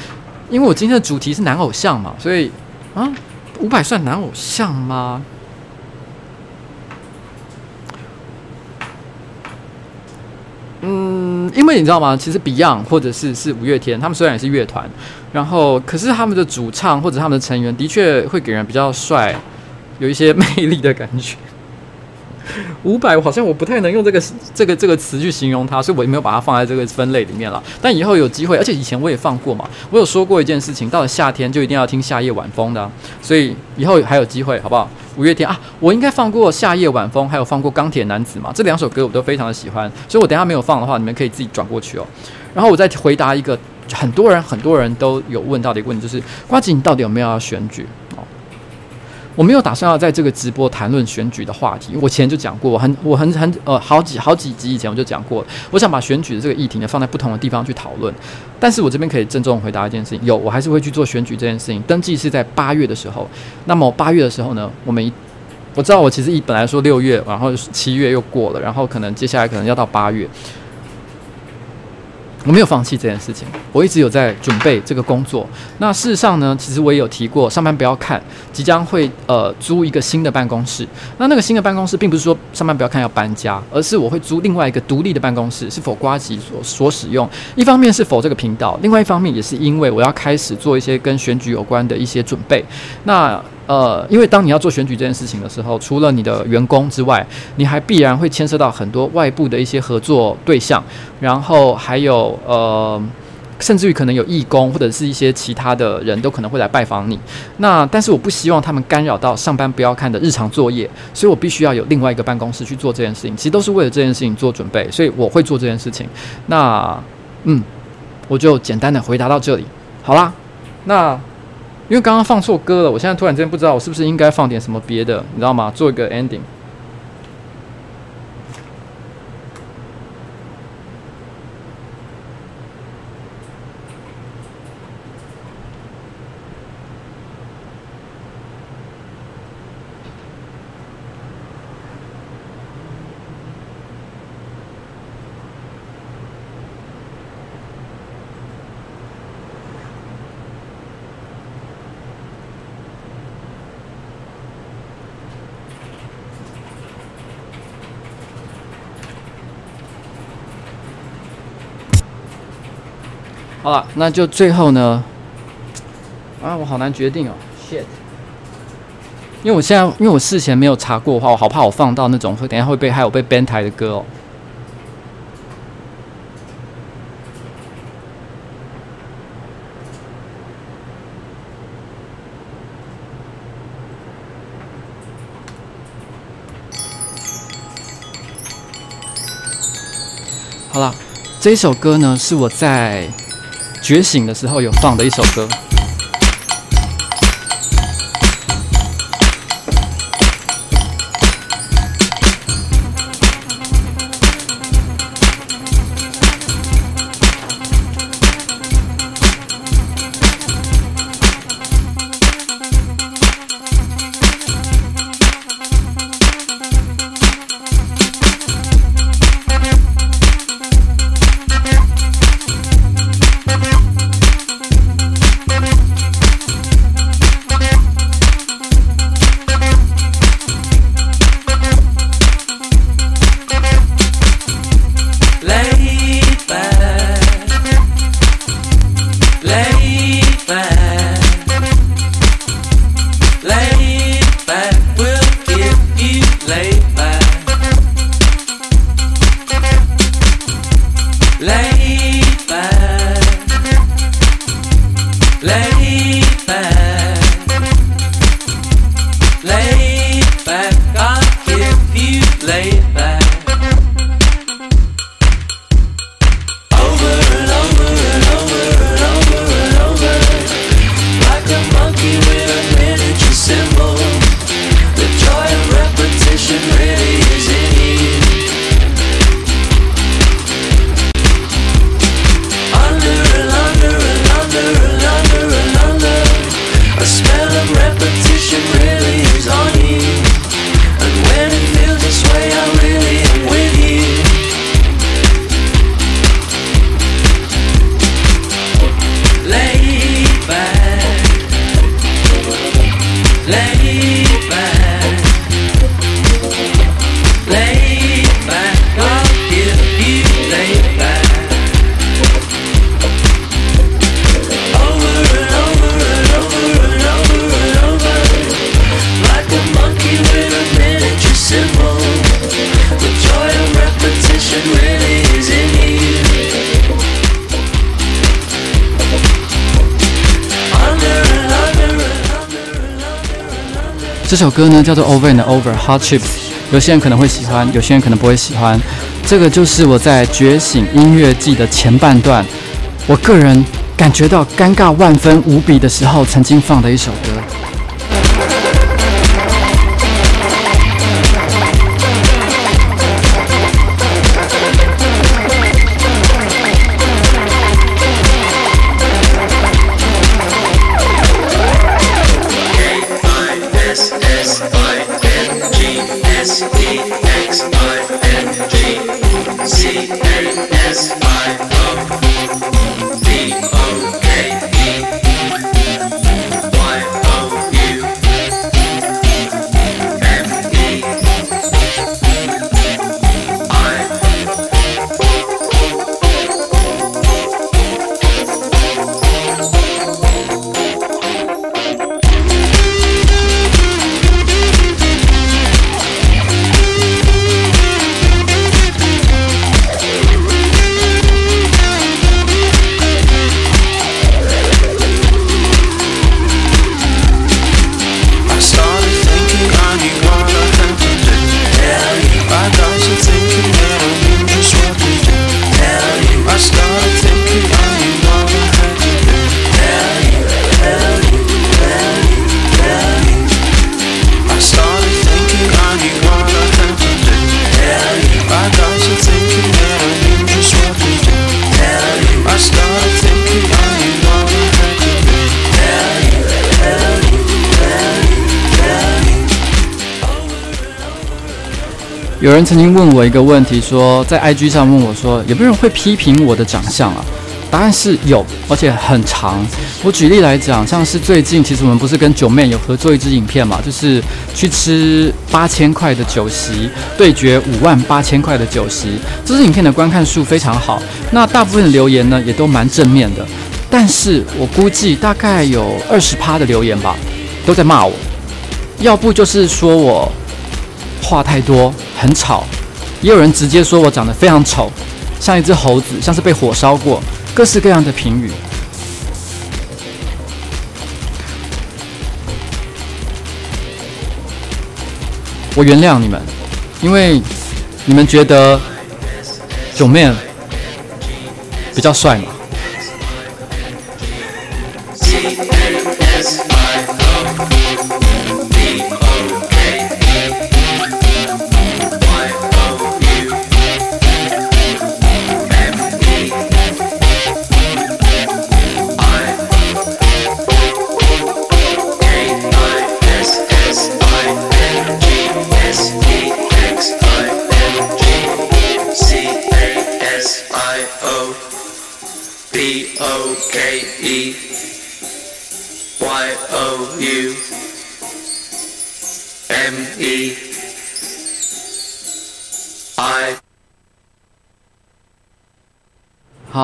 因为我今天的主题是男偶像嘛，所以啊，伍佰算男偶像吗？嗯，因为你知道吗？其实 Beyond 或者是是五月天，他们虽然也是乐团，然后可是他们的主唱或者他们的成员的确会给人比较帅，有一些 <laughs> 魅力的感觉。五百，我好像我不太能用这个这个这个词去形容它，所以我也没有把它放在这个分类里面了。但以后有机会，而且以前我也放过嘛，我有说过一件事情，到了夏天就一定要听夏夜晚风的，所以以后还有机会，好不好？五月天啊，我应该放过夏夜晚风，还有放过钢铁男子嘛，这两首歌我都非常的喜欢，所以我等下没有放的话，你们可以自己转过去哦。然后我再回答一个很多人很多人都有问到的一个问题，就是瓜子，你到底有没有要选举？我没有打算要在这个直播谈论选举的话题，我前就讲过，我很我很很呃好几好几集以前我就讲过，我想把选举的这个议题呢放在不同的地方去讨论，但是我这边可以郑重回答一件事情，有我还是会去做选举这件事情，登记是在八月的时候，那么八月的时候呢，我们我知道我其实一本来说六月，然后七月又过了，然后可能接下来可能要到八月。我没有放弃这件事情，我一直有在准备这个工作。那事实上呢，其实我也有提过，上班不要看，即将会呃租一个新的办公室。那那个新的办公室，并不是说上班不要看要搬家，而是我会租另外一个独立的办公室，是否呱吉所所使用。一方面是否这个频道，另外一方面也是因为我要开始做一些跟选举有关的一些准备。那呃，因为当你要做选举这件事情的时候，除了你的员工之外，你还必然会牵涉到很多外部的一些合作对象，然后还有呃，甚至于可能有义工或者是一些其他的人都可能会来拜访你。那但是我不希望他们干扰到上班不要看的日常作业，所以我必须要有另外一个办公室去做这件事情。其实都是为了这件事情做准备，所以我会做这件事情。那嗯，我就简单的回答到这里，好啦，那。因为刚刚放错歌了，我现在突然间不知道我是不是应该放点什么别的，你知道吗？做一个 ending。好了，那就最后呢，啊，我好难决定哦，shit，因为我现在因为我事前没有查过的话，我好怕我放到那种会等下会被害我被 ban 台的歌哦。好了，这一首歌呢是我在觉醒的时候有放的一首歌。这首歌呢叫做 Over and Over Hardships，有些人可能会喜欢，有些人可能不会喜欢。这个就是我在觉醒音乐季的前半段，我个人感觉到尴尬万分无比的时候，曾经放的一首歌。有人曾经问我一个问题说，在 IG 上问我说，有没有人会批评我的长相啊？答案是有，而且很长。我举例来讲，像是最近，其实我们不是跟九妹有合作一支影片嘛，就是去吃八千块的酒席，对决五万八千块的酒席。这支影片的观看数非常好，那大部分的留言呢也都蛮正面的。但是我估计大概有二十趴的留言吧，都在骂我，要不就是说我话太多，很吵，也有人直接说我长得非常丑。像一只猴子，像是被火烧过，各式各样的评语。我原谅你们，因为你们觉得九妹比较帅嘛。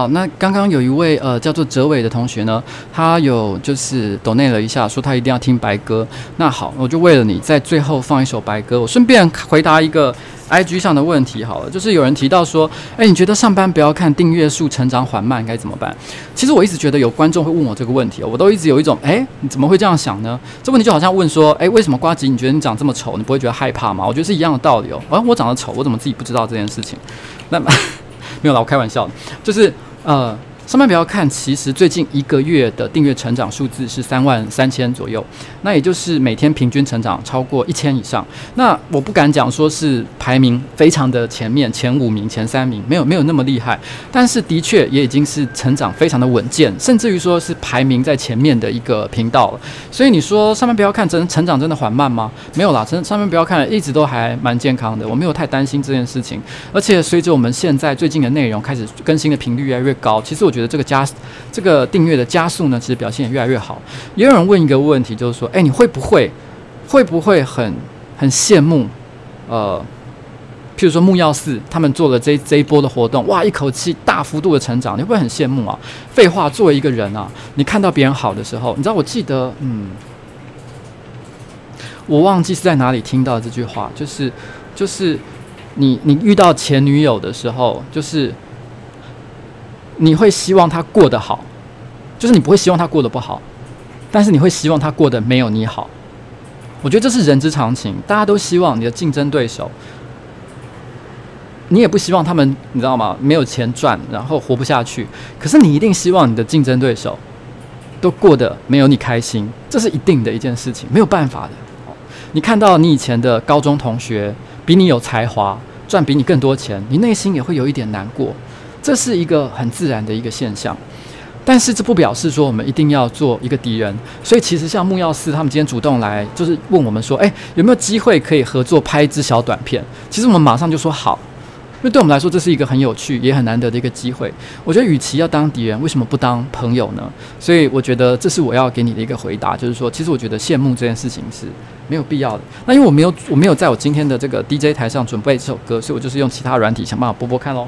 好，那刚刚有一位呃叫做哲伟的同学呢，他有就是抖内了一下，说他一定要听白歌。那好，我就为了你在最后放一首白歌。我顺便 <laughs> 回答一个 IG 上的问题好了，就是有人提到说，哎，你觉得上班不要看订阅数成长缓慢该怎么办？其实我一直觉得有观众会问我这个问题，我都一直有一种，哎，你怎么会这样想呢？这问题就好像问说，哎，为什么瓜吉你觉得你长这么丑，你不会觉得害怕吗？我觉得是一样的道理哦。啊，我长得丑，我怎么自己不知道这件事情？那么。<laughs> 没有啦，我开玩笑的，就是嗯。上班不要看，其实最近一个月的订阅成长数字是三万三千左右，那也就是每天平均成长超过一千以上。那我不敢讲说是排名非常的前面，前五名、前三名，没有没有那么厉害，但是的确也已经是成长非常的稳健，甚至于说是排名在前面的一个频道了。所以你说上班不要看，真成长真的缓慢吗？没有啦，真上班不要看，一直都还蛮健康的，我没有太担心这件事情。而且随着我们现在最近的内容开始更新的频率越来越高，其实我觉得。这个加这个订阅的加速呢，其实表现也越来越好。也有人问一个问题，就是说，哎，你会不会会不会很很羡慕？呃，譬如说木曜四他们做了这这一波的活动，哇，一口气大幅度的成长，你会不会很羡慕啊？废话，作为一个人啊，你看到别人好的时候，你知道，我记得，嗯，我忘记是在哪里听到这句话，就是就是你你遇到前女友的时候，就是。你会希望他过得好，就是你不会希望他过得不好，但是你会希望他过得没有你好。我觉得这是人之常情，大家都希望你的竞争对手，你也不希望他们，你知道吗？没有钱赚，然后活不下去。可是你一定希望你的竞争对手都过得没有你开心，这是一定的一件事情，没有办法的。你看到你以前的高中同学比你有才华，赚比你更多钱，你内心也会有一点难过。这是一个很自然的一个现象，但是这不表示说我们一定要做一个敌人。所以其实像木曜四他们今天主动来，就是问我们说，哎，有没有机会可以合作拍一支小短片？其实我们马上就说好，因为对我们来说这是一个很有趣也很难得的一个机会。我觉得与其要当敌人，为什么不当朋友呢？所以我觉得这是我要给你的一个回答，就是说，其实我觉得羡慕这件事情是没有必要的。那因为我没有我没有在我今天的这个 DJ 台上准备这首歌，所以我就是用其他软体想办法播播看喽。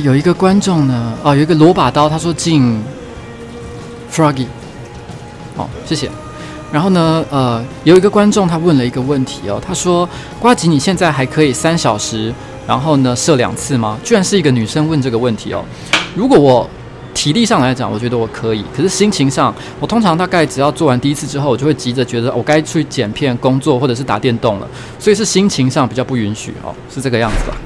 有一个观众呢，哦，有一个罗把刀，他说进 Froggy，好，谢谢。然后呢，呃，有一个观众他问了一个问题哦，他说：瓜吉，你现在还可以三小时，然后呢射两次吗？居然是一个女生问这个问题哦。如果我体力上来讲，我觉得我可以，可是心情上，我通常大概只要做完第一次之后，我就会急着觉得我该去剪片、工作或者是打电动了，所以是心情上比较不允许哦，是这个样子吧。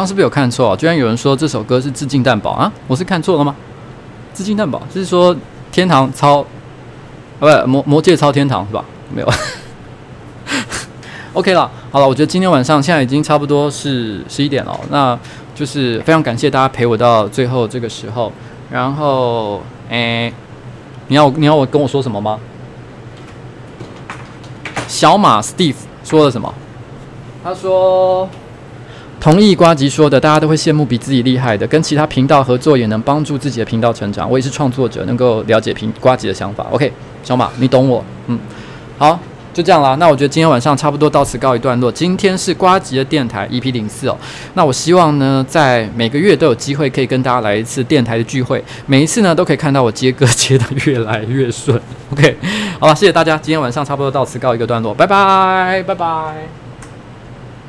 刚是不是有看错？居然有人说这首歌是致敬蛋堡啊？我是看错了吗？致敬蛋堡就是说天堂超啊不魔魔界超天堂是吧？没有。<laughs> OK 了，好了，我觉得今天晚上现在已经差不多是十一点了，那就是非常感谢大家陪我到最后这个时候。然后，诶，你要你要我跟我说什么吗？小马 Steve 说了什么？他说同意瓜吉说的，大家都会羡慕比自己厉害的，跟其他频道合作也能帮助自己的频道成长。我也是创作者，能够了解平瓜吉的想法。OK，小马，你懂我，嗯，好。就这样啦，那我觉得今天晚上差不多到此告一段落。今天是瓜吉的电台 EP 零四哦，那我希望呢，在每个月都有机会可以跟大家来一次电台的聚会，每一次呢都可以看到我接歌接得越来越顺。OK，好了，谢谢大家，今天晚上差不多到此告一个段落，拜拜，拜拜。